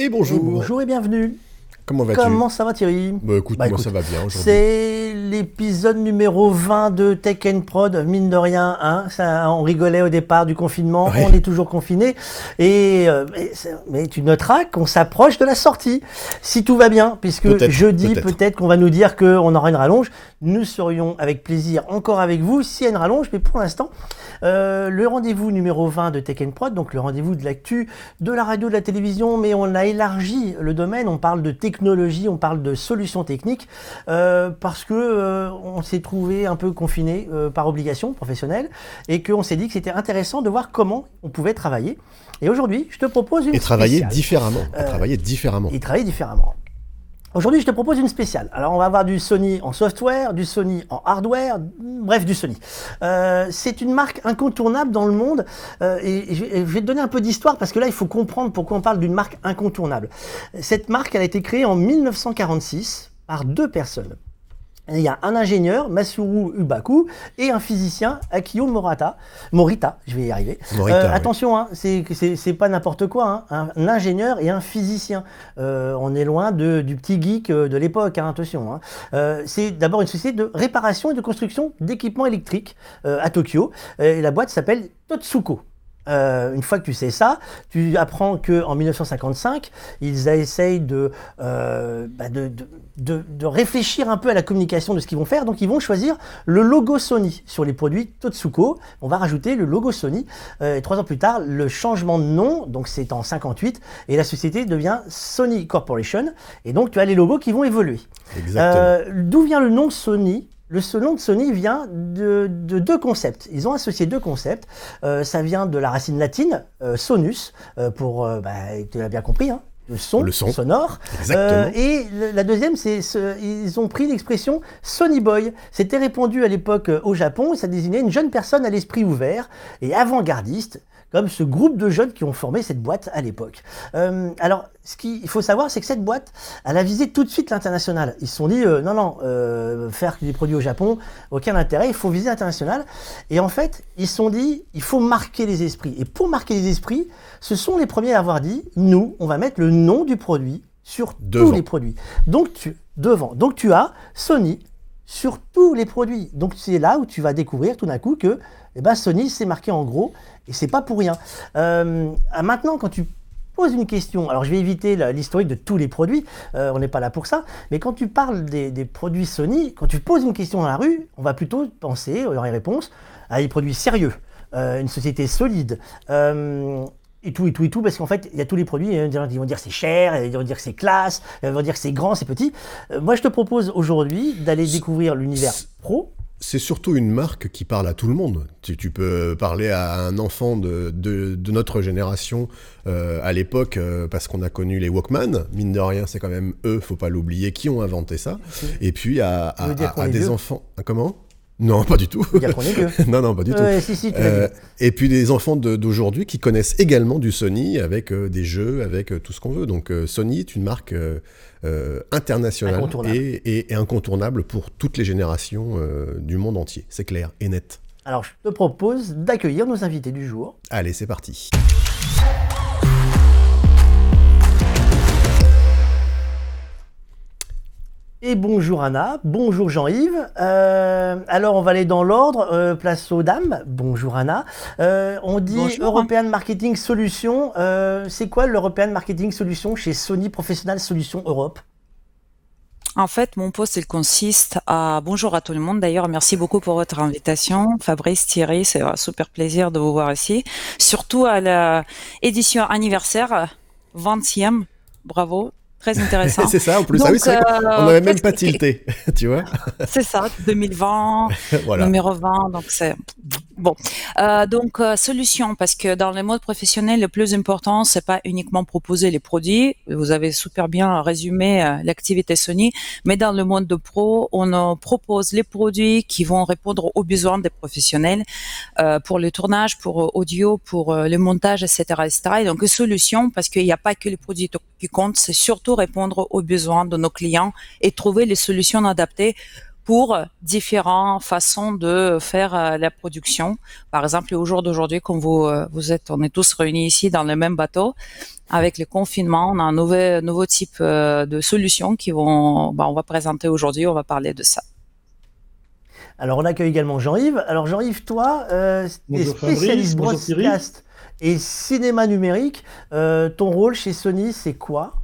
Et bonjour. Bonjour et bienvenue. Comment vas-tu Comment ça va Thierry Bah écoute, Bah, moi écoute, ça va bien aujourd'hui. C'est l'épisode numéro 20 de Tech and Prod, mine de rien. Hein, ça, on rigolait au départ du confinement, Ouais. on est toujours confiné. Et, euh, mais, tu noteras qu'on s'approche de la sortie, si tout va bien, puisque jeudi, peut-être. qu'on va nous dire qu'on aura une rallonge. Nous serions avec plaisir encore avec vous s'il y a une rallonge, mais pour l'instant, euh, le rendez-vous numéro 20 de Tech and Prod, donc le rendez-vous de l'actu, de la radio, de la télévision, mais on a élargi le domaine, on parle de technologie, on parle de solutions techniques, euh, parce que euh, on s'est trouvé un peu confiné euh, par obligation professionnelle, et qu'on s'est dit que c'était intéressant de voir comment on pouvait travailler. Et aujourd'hui, je te propose une Et travailler spéciale. différemment. Et travailler différemment. et travailler différemment. Aujourd'hui, je te propose une spéciale. Alors, on va avoir du Sony en software, du Sony en hardware, bref, du Sony. Euh, c'est une marque incontournable dans le monde. euh, et je, vais te donner un peu d'histoire parce que là, il faut comprendre pourquoi on parle d'une marque incontournable. Cette marque, a été créée en 1946 par deux personnes. Il y a un ingénieur, Masuru Ubaku, et un physicien, Akio Morata. Morita, je vais y arriver. Morita, Euh, oui. attention, hein, c'est pas n'importe quoi. hein, un ingénieur et un physicien. Euh, on est loin de- du petit geek euh, de l'époque, hein, attention. c'est d'abord une société de réparation et de construction d'équipements électriques à Tokyo. Et la boîte s'appelle Totsuko. Euh, une fois que tu sais ça, tu apprends qu'en 1955, ils essayent de, euh, bah, de, de- de- de réfléchir un peu à la communication de ce qu'ils vont faire. Donc ils vont choisir le logo Sony sur les produits Totsuko. On va rajouter le logo Sony. Euh, et trois ans plus tard, le changement de nom, donc c'est en 58, et la société devient Sony Corporation. Et donc tu as les logos qui vont évoluer. Exactement. Euh, D'où vient le nom Sony? Le nom de Sony vient de, de deux concepts. Ils ont associé deux concepts. Euh, ça vient de la racine latine, euh, sonus, euh, pour, bah, tu l'as bien compris, hein, le son, Le son. sonore. Exactement. Euh, et la deuxième, c'est ce- ils ont pris l'expression Sony Boy. C'était répandu à l'époque euh, au Japon et ça désignait une jeune personne à l'esprit ouvert et avant-gardiste, comme ce groupe de jeunes qui ont formé cette boîte à l'époque. Euh, alors, ce qu'il faut savoir, c'est que cette boîte, elle a visé tout de suite l'international. Ils se sont dit, euh, non, non, euh, faire des produits au Japon, aucun intérêt, il faut viser l'international. Et en fait, ils se sont dit, il faut marquer les esprits. Et pour marquer les esprits, ce sont les premiers à avoir dit, nous, on va mettre le nom du produit sur Devant. tous les produits. Donc tu devant. Donc tu as Sony sur tous les produits. Donc c'est là où tu vas découvrir tout d'un coup que eh ben, Sony c'est marqué en gros et c'est pas pour rien. Euh, ah, maintenant quand tu poses une question, alors je vais éviter l'historique de tous les produits, euh, on n'est pas là pour ça, mais quand tu parles des, des produits Sony, quand tu poses une question dans la rue, on va plutôt penser, dans les réponses, à des produits sérieux, euh, une société solide. et tout, et tout, et tout, parce qu'en fait, il y a tous les produits, il y en a qui vont dire c'est cher, ils vont dire c'est classe, ils vont dire c'est grand, c'est petit. Moi, je te propose aujourd'hui d'aller découvrir l'univers pro. C'est surtout une marque qui parle à tout le monde. Tu, tu peux parler à un enfant de, de- de notre génération euh, à l'époque, euh, parce qu'on a connu les Walkman. Mine de rien, c'est quand même eux, faut pas l'oublier, qui ont inventé ça. Et puis à, des vieux enfants. Comment? Non, pas du tout. Il y a non, non, pas du tout. Ouais, si, si, tu l'as Euh, et puis des enfants d'aujourd'hui qui connaissent également du Sony avec euh, des jeux, avec euh, tout ce qu'on veut. Donc Sony est une marque internationale Incontournable. et, et- et incontournable pour toutes les générations du monde entier. C'est clair et net. Alors, je te propose d'accueillir nos invités du jour. Allez, c'est parti. Et bonjour Anna, bonjour Jean-Yves. Euh, alors on va aller dans l'ordre, euh, place aux dames. Bonjour Anna. Euh, on dit Bonjour. European Marketing Solutions. C'est quoi l'European Marketing Solutions chez Sony Professional Solutions Europe? En fait, mon poste, il consiste à... Bonjour à tout le monde d'ailleurs, merci beaucoup pour votre invitation. Fabrice, Thierry, c'est un super plaisir de vous voir ici. Surtout à l'édition anniversaire, 20e, bravo, très intéressant. c'est ça, en plus. Donc, ah oui, c'est vrai euh, on n'avait même pas tilté, tu vois. C'est ça, 2020, voilà. numéro 20, donc c'est bon. Euh, donc euh, solution, parce que dans le mode professionnel, le plus important, c'est pas uniquement proposer les produits. Vous avez super bien résumé euh, l'activité Sony, mais dans le monde de pro, on propose les produits qui vont répondre aux besoins des professionnels euh, pour le tournage, pour euh, audio, pour le montage, etc., etc. Et donc solution, parce qu'il n'y a pas que les produits qui comptent, c'est surtout répondre aux besoins de nos clients et trouver les solutions adaptées pour différentes façons de faire euh, la production. Par exemple, au jour d'aujourd'hui, comme vous, euh, vous êtes, on est tous réunis ici dans le même bateau, avec le confinement, on a un nouveau, nouveau type euh, de solutions qui vont, bah, on va présenter aujourd'hui, on va parler de ça. Alors on accueille également Jean-Yves. Alors Jean-Yves, toi, euh, tu es spécialiste broadcast et cinéma numérique. Euh, ton rôle chez Sony, c'est quoi?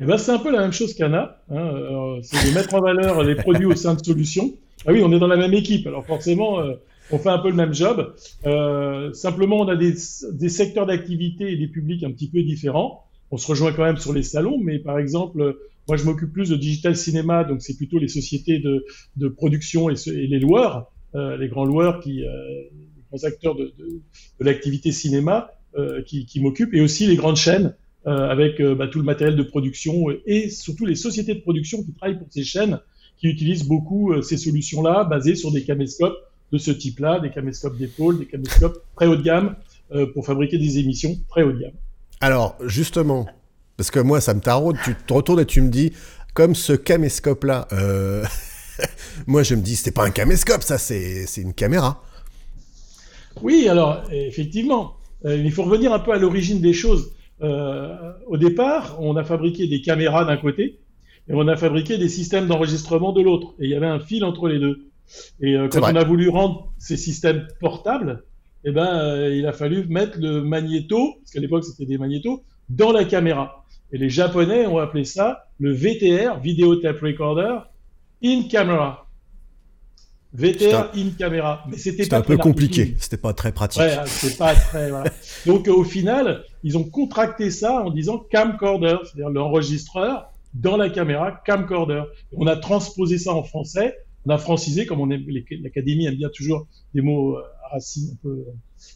Eh ben, c'est un peu la même chose qu'Anna. Hein, euh, c'est de mettre en valeur les produits au sein de solutions. Ah oui, on est dans la même équipe, alors forcément, euh, on fait un peu le même job. Euh, simplement, on a des, des secteurs d'activité et des publics un petit peu différents. On se rejoint quand même sur les salons, mais par exemple, moi, je m'occupe plus de digital cinéma, donc c'est plutôt les sociétés de, de production et, et, les loueurs, euh, les grands loueurs qui, euh, les grands acteurs de, de, de l'activité cinéma euh, qui, qui m'occupent, et aussi les grandes chaînes avec euh, bah, tout le matériel de production et surtout les sociétés de production qui travaillent pour ces chaînes qui utilisent beaucoup euh, ces solutions-là basées sur des caméscopes de ce type-là, des caméscopes d'épaule, des caméscopes très haut de gamme pour fabriquer des émissions très haut de gamme. Alors, justement, parce que moi, ça me taraude, tu te retournes et tu me dis, comme ce caméscope-là, euh... moi, je me dis, c'est pas un caméscope, ça, c'est une caméra. Oui, alors, effectivement, euh, il faut revenir un peu à l'origine des choses. Euh, au départ, on a fabriqué des caméras d'un côté et on a fabriqué des systèmes d'enregistrement de l'autre. Et il y avait un fil entre les deux. Et euh, quand on a voulu rendre ces systèmes portables, eh ben, euh, il a fallu mettre le magnéto, parce qu'à l'époque c'était des magnétos, dans la caméra. Et les Japonais ont appelé ça le VTR, Video Tape Recorder, in camera. VTR in camera. Mais c'était un peu compliqué, c'était pas très pratique. Ouais, c'est pas très. Voilà. Donc au final, ils ont contracté ça en disant camcorder, c'est-à-dire l'enregistreur dans la caméra, camcorder. On a transposé ça en français, on a francisé, comme on aime, l'académie aime bien toujours des mots à racines un peu,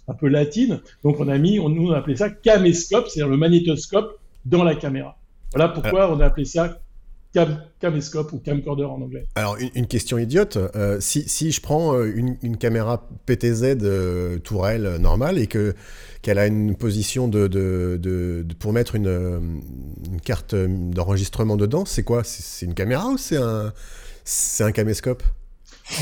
un peu latines. Donc on a mis, on, nous on a appelé ça caméscope, c'est-à-dire le magnétoscope dans la caméra. Voilà pourquoi on a appelé ça cam, caméscope ou camcorder en anglais. Alors, une, une question idiote. Euh, si, si, je prends une, une caméra PTZ euh, tourelle normale et que qu'elle a une position de, de, de, de pour mettre une, une carte d'enregistrement dedans, c'est quoi? C'est une caméra ou c'est un, un caméscope?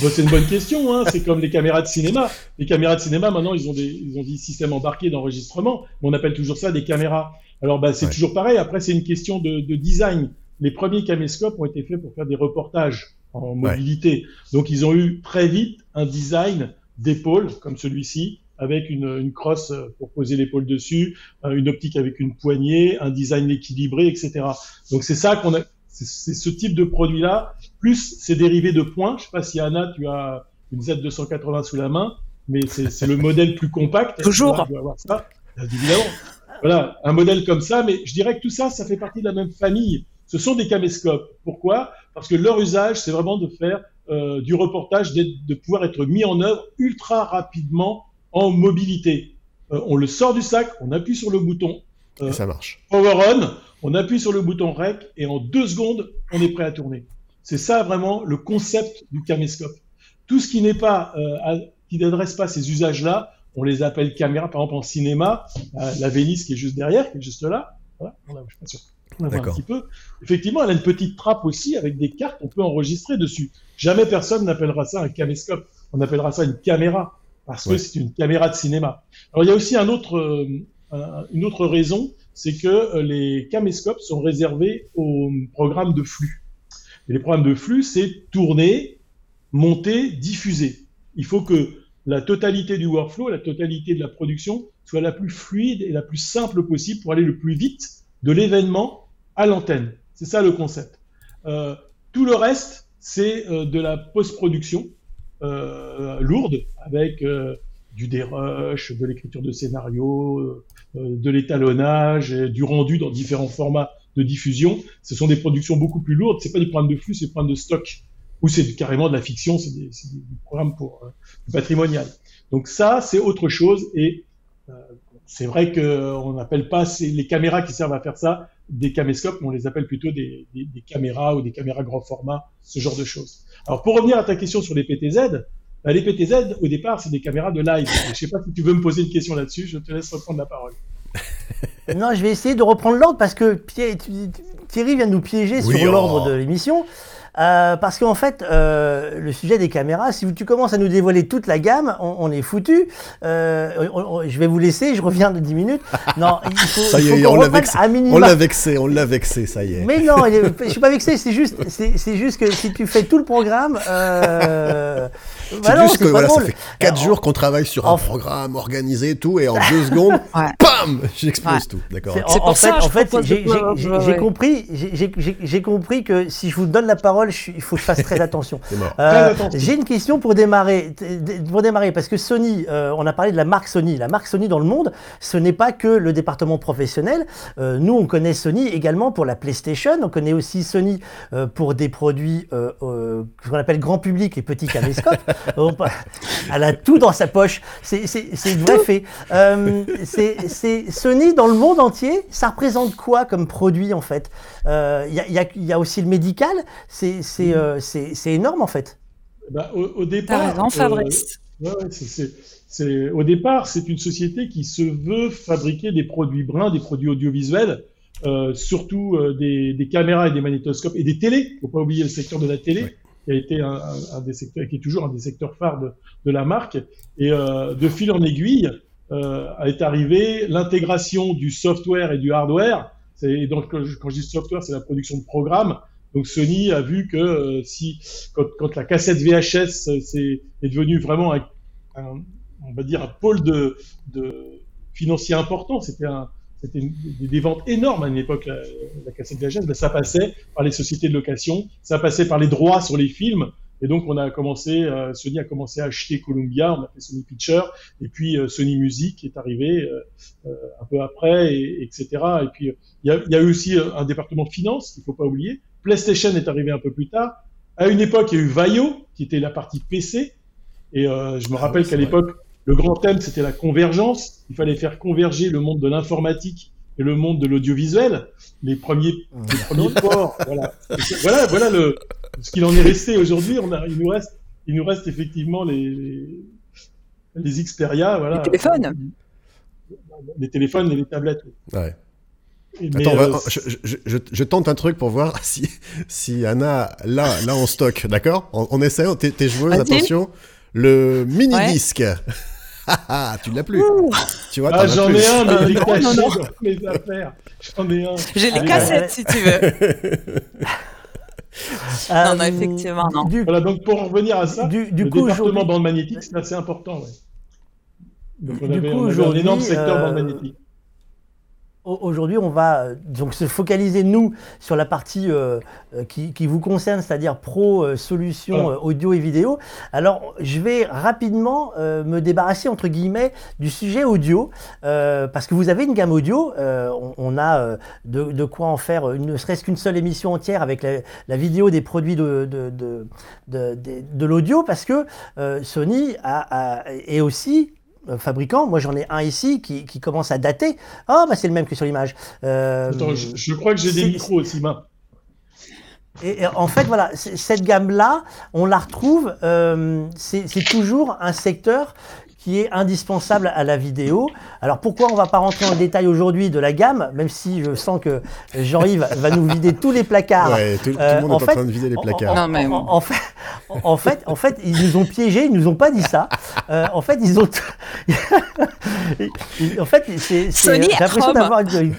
Bon, c'est une bonne question, hein. c'est comme les caméras de cinéma. Les caméras de cinéma, maintenant, ils ont des, ils ont des systèmes embarqués d'enregistrement, mais on appelle toujours ça des caméras. Alors, bah, c'est ouais. toujours pareil. Après, c'est une question de, de, design. Les premiers caméscopes ont été faits pour faire des reportages en mobilité. Ouais. Donc, ils ont eu très vite un design d'épaule, comme celui-ci, avec une, une, crosse pour poser l'épaule dessus, une optique avec une poignée, un design équilibré, etc. Donc, c'est ça qu'on a, c'est ce type de produit-là, plus ces dérivés de points. Je sais pas si Anna, tu as une Z280 sous la main, mais c'est le modèle plus compact. Toujours. Tu vas avoir ça, évidemment. Voilà, un modèle comme ça, mais je dirais que tout ça, ça fait partie de la même famille. Ce sont des caméscopes. Pourquoi? Parce que leur usage, c'est vraiment de faire euh, du reportage, de pouvoir être mis en œuvre ultra rapidement en mobilité. Euh, on le sort du sac, on appuie sur le bouton. Euh, Et ça marche. Power on, on appuie sur le bouton REC et en deux secondes, on est prêt à tourner. C'est ça vraiment le concept du caméscope. Tout ce qui n'est pas, euh, qui n'adresse pas ces usages-là, on les appelle caméras. Par exemple, en cinéma, la Vénice qui est juste derrière, qui est juste là, voilà, on a, je suis pas sûr. On un petit peu. Effectivement, elle a une petite trappe aussi avec des cartes, on peut enregistrer dessus. Jamais personne n'appellera ça un caméscope. On appellera ça une caméra parce que c'est une caméra de cinéma. Alors il y a aussi un autre, euh, une autre raison, c'est que euh, les caméscopes sont réservés aux programmes de flux. Et les programmes de flux, c'est tourner, monter, diffuser. Il faut que la totalité du workflow, la totalité de la production soit la plus fluide et la plus simple possible pour aller le plus vite de l'événement à l'antenne. C'est ça le concept. Euh, tout le reste, c'est euh, de la post-production euh, lourde avec euh, du dérush, de l'écriture de scénario, euh, de l'étalonnage, du rendu dans différents formats de diffusion. Ce sont des productions beaucoup plus lourdes. C'est pas des programmes de flux, c'est des programmes de stock. Ou c'est carrément de la fiction, c'est des, des, programmes pour euh, patrimonial. Donc ça, c'est autre chose. Et c'est vrai qu'on n'appelle pas les caméras qui servent à faire ça des caméscopes, mais on les appelle plutôt des, des, des, caméras ou des caméras grand format, ce genre de choses. Alors pour revenir à ta question sur les PTZ, bah, les PTZ, au départ, c'est des caméras de live. Je ne sais pas si tu veux me poser une question là-dessus, je te laisse reprendre la parole. non, je vais essayer de reprendre l'ordre parce que Thierry vient de nous piéger oui, sur oh. l'ordre de l'émission. Euh, parce qu'en fait, euh, le sujet des caméras, si tu commences à nous dévoiler toute la gamme, on, on est foutu. Euh, on- on- je vais vous laisser, je reviens de 10 minutes. Non, il faut, Ça y il faut est, on l'a vexé. On l'a vexé, on l'a vexé, ça y est. Mais non, je suis pas vexé, c'est juste, c'est c'est juste que si tu fais tout le programme, C'est bah juste que voilà, ça fait 4 Alors, jours qu'on travaille sur un en- programme organisé et tout, et en 2 secondes, Ouais. bam J'explose Ouais. tout, d'accord C'est- en, pour en ça, fait, en fait, j'ai ouais, compris, j'ai- compris que si je vous donne la parole, je il faut que je fasse très attention. Euh. J'ai une question pour démarrer, pour démarrer, parce que Sony, euh, on a parlé de la marque Sony. La marque Sony dans le monde, ce n'est pas que le département professionnel. Euh, nous, on connaît Sony également pour la PlayStation. On connaît aussi Sony euh, pour des produits euh, euh, qu'on appelle grand public et petits caméscopes. On pa- Elle a tout dans sa poche. C'est c'est- c'est vrai fait. Euh, c'est Sony dans le monde entier. Ça représente quoi comme produit en fait? Euh, Il y, a, il y a- il y a aussi le médical? C'est c'est, euh, c'est- énorme en fait. Bah, au, au départ, raison, euh, Fabrice. ouais, au départ, c'est une société qui se veut fabriquer des produits bruns, des produits audiovisuels, euh, surtout euh, des, des caméras et des magnétoscopes et des télés. Faut pas oublier le secteur de la télé. Qui a été un, un- des secteurs, qui est toujours un des secteurs phares de, de la marque. Et euh, de fil en aiguille, euh, est arrivée l'intégration du software et du hardware. Et donc, quand je, dis software, c'est la production de programmes. Donc Sony a vu que euh, si quand, quand la cassette VHS euh, c'est est devenue vraiment un, un- on va dire un pôle de, de financier important, c'était un c'était des, ventes énormes à une époque la, la cassette VHS, ben, ça passait par les sociétés de location, ça passait par les droits sur les films. Et donc on a commencé, euh, Sony a commencé à acheter Columbia, on a fait Sony Pictures, et puis euh, Sony Music est arrivé euh, un peu après, et, etc. Et puis il y, a, il y a eu aussi un département finance qu'il faut pas oublier. PlayStation est arrivé un peu plus tard. À une époque, il y a eu Vaio, qui était la partie PC. Et je me Ah rappelle oui, qu'à l'époque, le grand thème, c'était la convergence. Il fallait faire converger le monde de l'informatique et le monde de l'audiovisuel. Les premiers, les premiers ports, voilà. Voilà, voilà le, ce qu'il en est resté aujourd'hui. On a, il nous reste, il nous reste effectivement les, les, les Xperia, voilà. Les téléphones. Les téléphones et les tablettes. Ouais. Mais, Attends, on euh, je, je- je- je tente un truc pour voir si, si Anna, là, là en stock, d'accord? On, on essaie, on- t'es joueuse, attention. Le mini-disque. Tu l'as plus. Tu vois, Ah, j'en ai un, mais il est caché non, non. dans mes affaires. J'en ai un. J'ai les cassettes si tu veux. Non, non, effectivement, non. Euh, Du, Voilà, donc pour en revenir à ça, du, du le coup, département bande magnétique, c'est assez important. Ouais. Donc on Du avait, coup, on avait un énorme secteur euh, bande magnétique. Au- Aujourd'hui, on va euh, donc se focaliser nous sur la partie euh, euh, qui, qui vous concerne, c'est-à-dire pro euh, solutions Voilà. euh, audio et vidéo. Alors, je vais rapidement euh, me débarrasser entre guillemets du sujet audio parce que vous avez une gamme audio. on, on a de, de quoi en faire une- ne serait-ce qu'une seule émission entière avec la, la vidéo des produits de, de, de, l'audio parce que Sony a, a- est aussi euh, fabricant. Moi, j'en ai un ici qui, qui commence à dater. Ah, bah c'est le même que sur l'image. Euh, Attends, je, je crois que j'ai des micros aussi, main. et, et en fait, voilà, cette gamme-là, on la retrouve, euh, c'est toujours un secteur qui est indispensable à la vidéo. Alors pourquoi on va pas rentrer en détail aujourd'hui de la gamme, même si je sens que Jean-Yves va nous vider tous les placards. Ouais, tout, tout Euh, le monde en est en fait, train de vider les en- placards. Non, mais- En, en fait, en fait, en fait, ils nous ont piégés, ils nous ont pas dit ça. Euh, en fait, ils ont. En fait, c'est. J'ai l'impression Chrome. d'avoir. une-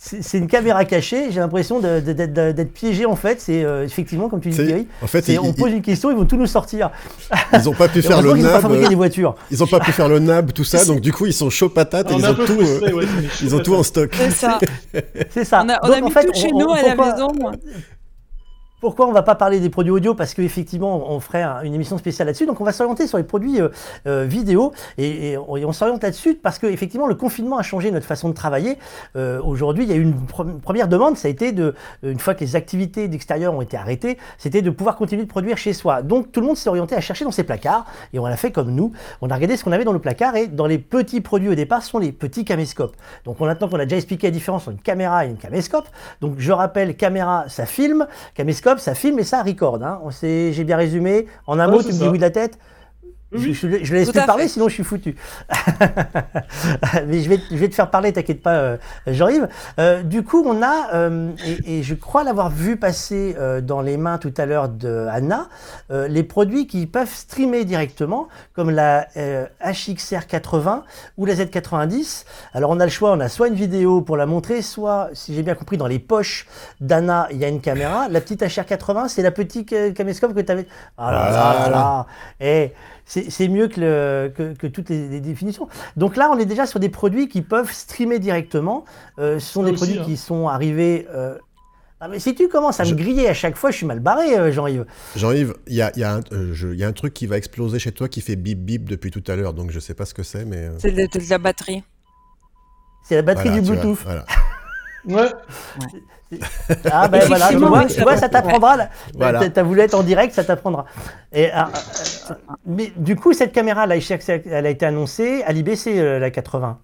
C'est une caméra cachée. J'ai l'impression d'être piégé. En fait, c'est euh, effectivement comme tu dis, Thierry. En fait, ils, on pose une question, ils vont tout nous sortir. ils, ils ont pas pu faire le n'ont nab. fabriqué euh, des voitures. Ils ont pas pu faire le nab, tout ça, donc du coup ils sont chauds patates et On ils ont tout, euh, ouais, ils ont tout en stock. C'est ça. C'est ça. On a, on Donc, a en mis fait, tout chez on- nous on- à la maison. Pourquoi on va pas parler des produits audio? Parce qu'effectivement, on ferait un- une émission spéciale là-dessus. Donc, on va s'orienter sur les produits euh, euh, vidéo et, on, s'oriente là-dessus parce qu'effectivement, le confinement a changé notre façon de travailler. Euh, Aujourd'hui, il y a eu une, pre- une première demande, ça a été de, une fois que les activités d'extérieur ont été arrêtées, c'était de pouvoir continuer de produire chez soi. Donc, tout le monde s'est orienté à chercher dans ses placards et on l'a fait comme nous. On a regardé ce qu'on avait dans le placard et dans les petits produits au départ ce sont les petits caméscopes. Donc, on maintenant qu'on a déjà expliqué la différence entre une caméra et une caméscope. Donc, je rappelle, caméra, ça filme, ça filme et ça record. Hein. On sait- J'ai bien résumé. En un Ouais, mot, tu me dis oui de la tête Je, je, je laisse te parler, sinon je suis foutu. Mais je vais, je vais te faire parler, t'inquiète pas, euh, Jean-Yves. Euh, du coup, on a, euh, et, et, je crois l'avoir vu passer euh, dans les mains tout à l'heure de Anna, euh, les produits qui peuvent streamer directement, comme la HXR 80 ou la Z90. Alors, on a le choix, on a soit une vidéo pour la montrer, soit, si j'ai bien compris, dans les poches d'Anna, il y a une caméra. La petite HR 80, c'est la petite caméscope que tu avais. Ah là là là Et c'est mieux que, le, que, que toutes les, les, définitions. Donc là, on est déjà sur des produits qui peuvent streamer directement. Euh, ce sont des aussi, produits hein. qui sont arrivés. Euh... Ah, mais si tu commences à je... me griller à chaque fois, je suis mal barré, euh, Jean-Yves. Jean-Yves, il y a, y, a euh, y a, un truc qui va exploser chez toi qui fait bip bip depuis tout à l'heure, donc je sais pas ce que c'est, mais. C'est de, de, la batterie. C'est la batterie voilà, du Bluetooth. Vois, voilà. Ouais. Ah ben voilà, tu vois, tu vois ça t'apprendra. Voilà. Tu as voulu être en direct, ça t'apprendra. Et mais du coup, cette caméra là, elle a été annoncée à l'IBC euh, la 80.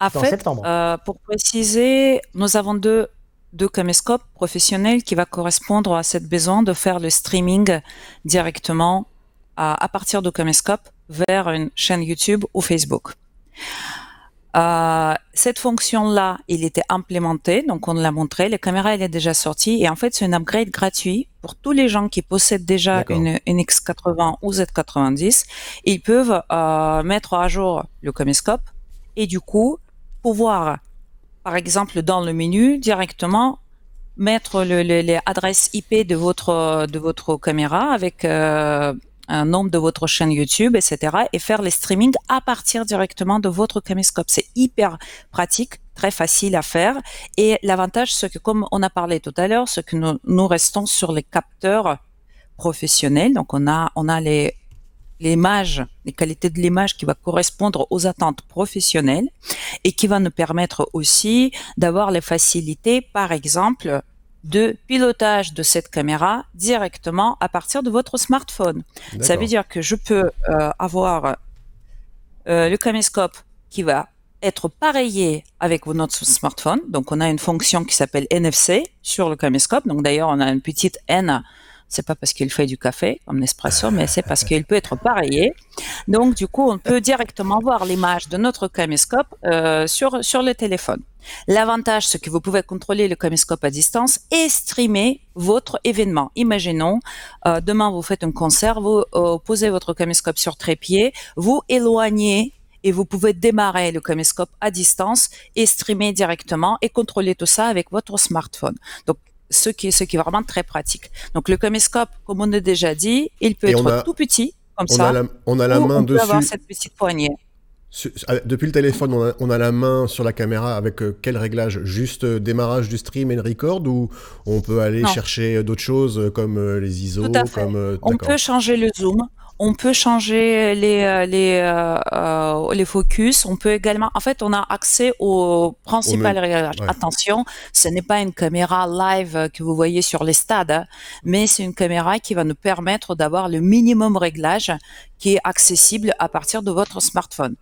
En fait, euh, pour préciser, nous avons deux, deux caméscopes professionnels qui va correspondre à cette besoin de faire le streaming directement à, à partir de caméscope vers une chaîne YouTube ou Facebook. Euh, cette fonction-là, il était implémenté, donc on l'a montré. La caméra, elle est déjà sortie et en fait, c'est un upgrade gratuit pour tous les gens qui possèdent déjà une, une, X80 ou Z90. Ils peuvent euh, mettre à jour le caméscope et du coup pouvoir, par exemple, dans le menu directement mettre le, le, les adresses IP de votre de votre caméra avec euh, un nombre de votre chaîne YouTube, etc. et faire les streamings à partir directement de votre caméscope. C'est hyper pratique, très facile à faire. Et l'avantage, c'est que comme on a parlé tout à l'heure, c'est que nous, nous, restons sur les capteurs professionnels. Donc on a, on a les l'image, les qualités de l'image qui va correspondre aux attentes professionnelles et qui va nous permettre aussi d'avoir les facilités, par exemple, de pilotage de cette caméra directement à partir de votre smartphone. Ça veut dire que je peux euh, avoir euh, le caméscope qui va être pareillé avec notre smartphone. Donc, on a une fonction qui s'appelle NFC sur le caméscope. Donc, d'ailleurs, on a une petite N c'est pas parce qu'il fait du café comme Nespresso, mais c'est parce qu'il peut être pareillé. Donc, du coup, on peut directement voir l'image de notre caméscope euh, sur, sur le téléphone. L'avantage, c'est que vous pouvez contrôler le caméscope à distance et streamer votre événement. Imaginons, euh, demain, vous faites un concert, vous euh, posez votre caméscope sur trépied, vous éloignez et vous pouvez démarrer le caméscope à distance et streamer directement et contrôler tout ça avec votre smartphone. Donc, ce qui est, ce qui est vraiment très pratique. Donc le caméscope, comme on a déjà dit, il peut et être a, tout petit, comme on ça. A la, on a la main on dessus. peut avoir cette petite poignée. Sur, depuis le téléphone, on a, on a, la main sur la caméra avec euh, quel réglage? Juste euh, démarrage du stream et le record ou on peut aller non. chercher d'autres choses euh, comme euh, les ISO comme, euh, On peut changer le zoom, on peut changer les, les, euh, les focus, on peut également, en fait, on a accès au principal au réglage. Ouais. Attention, ce n'est pas une caméra live que vous voyez sur les stades, hein, mais c'est une caméra qui va nous permettre d'avoir le minimum réglage qui est accessible à partir de votre smartphone.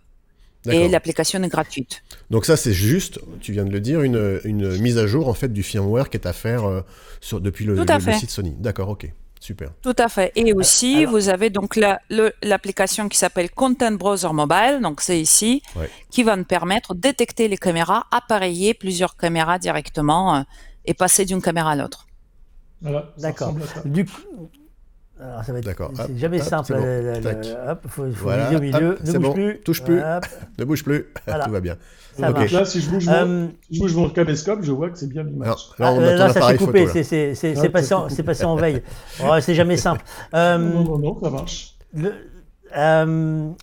Et l'application est gratuite. Donc ça, c'est juste, tu viens de le dire, une, une, mise à jour en fait du firmware qui est à faire euh, sur, depuis le, le, le site Sony. D'accord, ok. Super. Tout à fait. Et aussi, Alors... vous avez donc l'application la, qui s'appelle Content Browser Mobile, donc c'est ici, ouais. qui va nous permettre de détecter les caméras, appareiller plusieurs caméras directement euh, et passer d'une caméra à l'autre. Voilà, D'accord. Du coup, alors ça va être c'est jamais hop, simple. Bon. Le, le, hop, faut, faut voilà, viser au milieu. Hop, ne bouge bon. plus. Touche plus. Hop. Ne bouge plus. Voilà. Tout va bien. Ça okay. Là, si je bouge, mon, um, je bouge mon caméscope, je vois que c'est bien l'image. Là, ah, là ça s'est coupé. C'est ah, passé, en, passé en veille. Oh, c'est jamais simple. Non, non, non, ça marche. Le, um,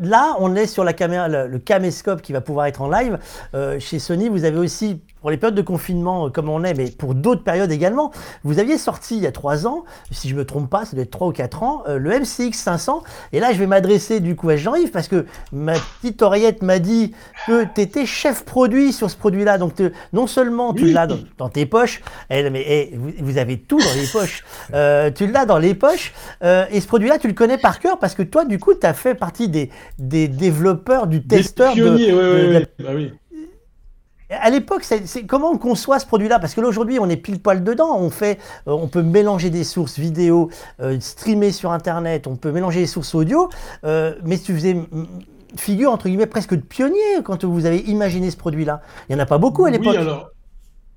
là, on est sur la caméra, le, le, caméscope qui va pouvoir être en live. Euh, chez Sony, vous avez aussi pour les périodes de confinement euh, comme on est, mais pour d'autres périodes également. Vous aviez sorti il y a trois ans, si je me trompe pas, ça doit être trois ou quatre ans, euh, le MCX 500. Et là, je vais m'adresser du coup à Jean-Yves parce que ma petite oreillette m'a dit que tu étais chef produit sur ce produit-là. Donc non seulement tu l'as dans, dans, tes poches, mais hey, vous, vous, avez tout dans les poches. Euh, tu l'as dans les poches. Euh, et ce produit-là, tu le connais par cœur parce que toi, du coup, tu as fait partie des, des développeurs, du testeur pionniers, de, ouais, de, ouais, de, ouais. Bah oui À l'époque, c'est comment on conçoit ce produit-là? Parce que là, aujourd'hui, on est pile poil dedans. On fait, euh, on peut mélanger des sources vidéo, euh, streamer sur Internet, on peut mélanger les sources audio. Euh, mais tu faisais figure entre guillemets presque de pionnier quand vous avez imaginé ce produit-là. Il n'y en a pas beaucoup à l'époque. Oui, alors.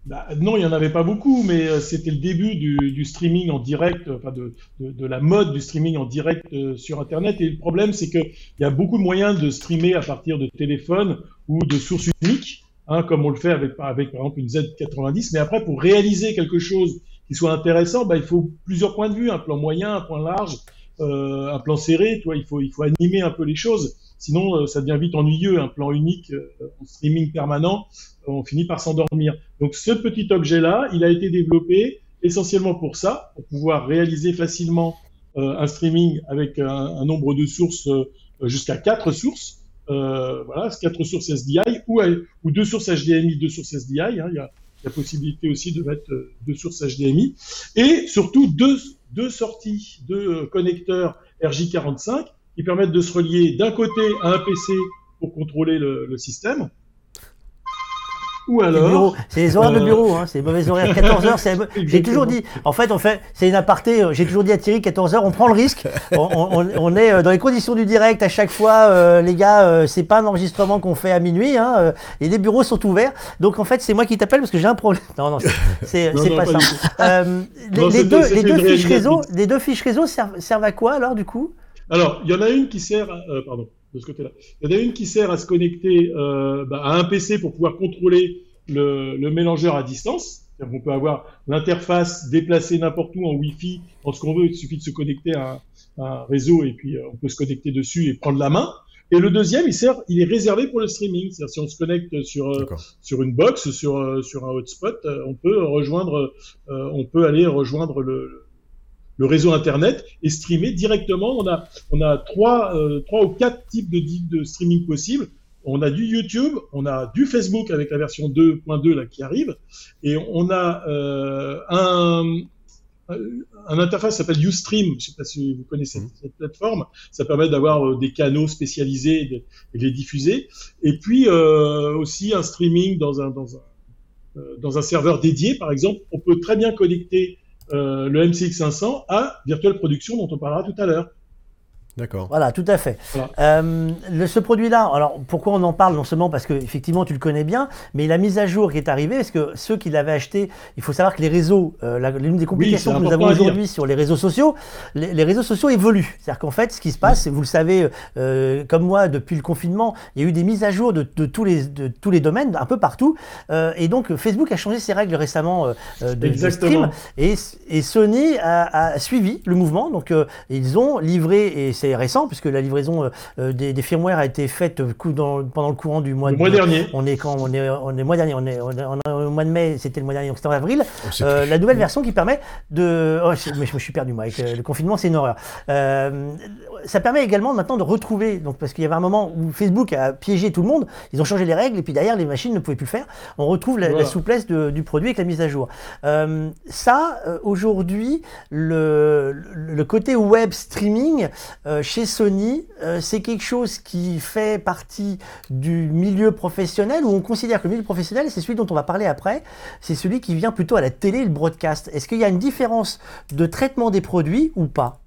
Bah, non, il n'y en avait pas beaucoup, mais c'était le début du, streaming en direct, enfin de, de, la mode du streaming en direct sur Internet. Et le problème, c'est qu'il y a beaucoup de moyens de streamer à partir de téléphone ou de sources uniques. Hein, comme on le fait avec, par exemple une Z90. Mais après, pour réaliser quelque chose qui soit intéressant, bah, il faut plusieurs points de vue, un plan moyen, un point large, euh, un plan serré. Toi, il faut il faut animer un peu les choses. Sinon, euh, ça devient vite ennuyeux. Un plan unique euh, en streaming permanent, on finit par s'endormir. Donc, ce petit objet-là, il a été développé essentiellement pour ça, pour pouvoir réaliser facilement un streaming avec un, un nombre de sources jusqu'à quatre sources. Euh, voilà, quatre sources SDI ou, ou deux sources HDMI, deux sources SDI. Hein, il y a la possibilité aussi de mettre euh, deux sources HDMI et surtout deux, deux sorties de euh, connecteurs RJ45 qui permettent de se relier d'un côté à un PC pour contrôler le, le système ou alors C'est les horaires de euh, bureau, hein, c'est les mauvais horaires. 14 heures, c'est. J'ai toujours dit. En fait, on fait. C'est une aparté. J'ai toujours dit à Thierry, 14 heures, on prend le risque. On, on, on, est euh, dans les conditions du direct à chaque fois. Euh, les gars, c'est pas un enregistrement qu'on fait à minuit. Hein, et les bureaux sont ouverts. Donc en fait, c'est moi qui t'appelle parce que j'ai un problème. Non, non, c'est pas, ça. les, deux, les deux fiches réseau, les deux fiches réseau servent, servent à quoi alors du coup? Alors, il y en a une qui sert. pardon de ce côté-là. Il y en a une qui sert à se connecter euh, bah, à un PC pour pouvoir contrôler le, le mélangeur à distance. On peut avoir l'interface déplacée n'importe où en Wi-Fi, en ce qu'on veut. Il suffit de se connecter à, un réseau et puis euh, on peut se connecter dessus et prendre la main. Et le deuxième, il sert, il est réservé pour le streaming. C'est-à-dire si on se connecte sur euh, sur une box, sur euh, sur un hotspot, on peut rejoindre, on peut aller rejoindre le, le réseau Internet et streamer directement. On a, on a trois, euh, trois ou quatre types de, de streaming possibles. On a du YouTube, on a du Facebook avec la version 2.2 là qui arrive, et on a euh, un, un interface qui s'appelle Ustream. Je ne sais pas si vous connaissez mmh. cette, plateforme. Ça permet d'avoir euh, des canaux spécialisés et de, les diffuser. Et puis euh, aussi un streaming dans un, dans un, euh, dans un serveur dédié, par exemple. On peut très bien connecter euh, le MCX500 à Virtual Production dont on parlera tout à l'heure. D'accord. Voilà, tout à fait. Euh, ce produit-là, alors pourquoi on en parle Non seulement parce que effectivement tu le connais bien, mais la mise à jour qui est arrivée, parce que ceux qui l'avaient acheté, il faut savoir que les réseaux, euh, l'une des complications que nous avons aujourd'hui sur les réseaux sociaux, les, réseaux sociaux évoluent. C'est-à-dire qu'en fait, ce qui se passe, vous le savez, euh, comme moi, depuis le confinement, il y a eu des mises à jour de, tous, les, de tous les domaines, un peu partout, et donc Facebook a changé ses règles récemment de, stream, et, et Sony a, a, suivi le mouvement, donc ils ont livré et c'est récent puisque la livraison euh, euh, des, des, firmware a été faite euh, pendant le courant du mois, le mois dernier. On est quand on est, on est mois dernier, on est, au mois de mai, c'était le mois dernier, donc c'était en avril. Oh, la nouvelle version qui permet de, oh, mais je me suis perdu moi avec le confinement, c'est une horreur. ça permet également maintenant de retrouver, donc parce qu'il y avait un moment où Facebook a piégé tout le monde, ils ont changé les règles et puis derrière les machines ne pouvaient plus le faire. On retrouve la, souplesse du produit avec la mise à jour. ça, aujourd'hui, le, le, côté web streaming chez Sony, euh, c'est quelque chose qui fait partie du milieu professionnel, où on considère que le milieu professionnel, c'est celui dont on va parler après, c'est celui qui vient plutôt à la télé le broadcast. Est-ce qu'il y a une différence de traitement des produits ou pas?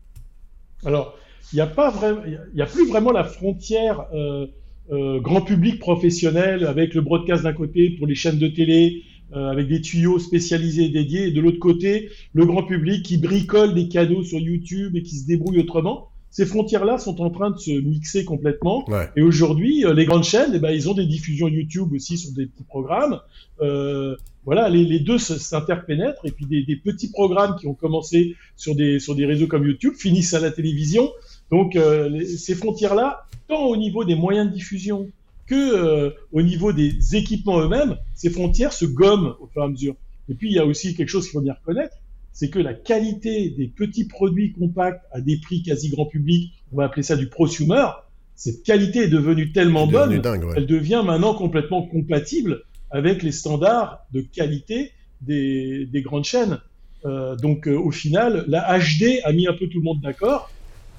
Alors, il n'y a, a plus vraiment la frontière euh, euh, grand public professionnel avec le broadcast d'un côté pour les chaînes de télé, avec des tuyaux spécialisés dédiés, et de l'autre côté, le grand public qui bricole des canaux sur YouTube et qui se débrouille autrement ces frontières-là sont en train de se mixer complètement. Et aujourd'hui, euh, les grandes chaînes, eh ben, ils ont des diffusions YouTube aussi sur des petits programmes. Euh, voilà, les, les deux s'interpénètrent et puis des, des, petits programmes qui ont commencé sur des sur des réseaux comme YouTube finissent à la télévision. Donc euh, ces frontières-là, tant au niveau des moyens de diffusion que euh, au niveau des équipements eux-mêmes, ces frontières se gomment au fur et à mesure. Et puis il y a aussi quelque chose qu'il faut bien reconnaître, c'est que la qualité des petits produits compacts à des prix quasi grand public, on va appeler ça du prosumer, cette qualité est devenue tellement bonne, elle devient maintenant complètement compatible avec les standards de qualité des, grandes chaînes. Euh, donc euh, au final, la HD a mis un peu tout le monde d'accord.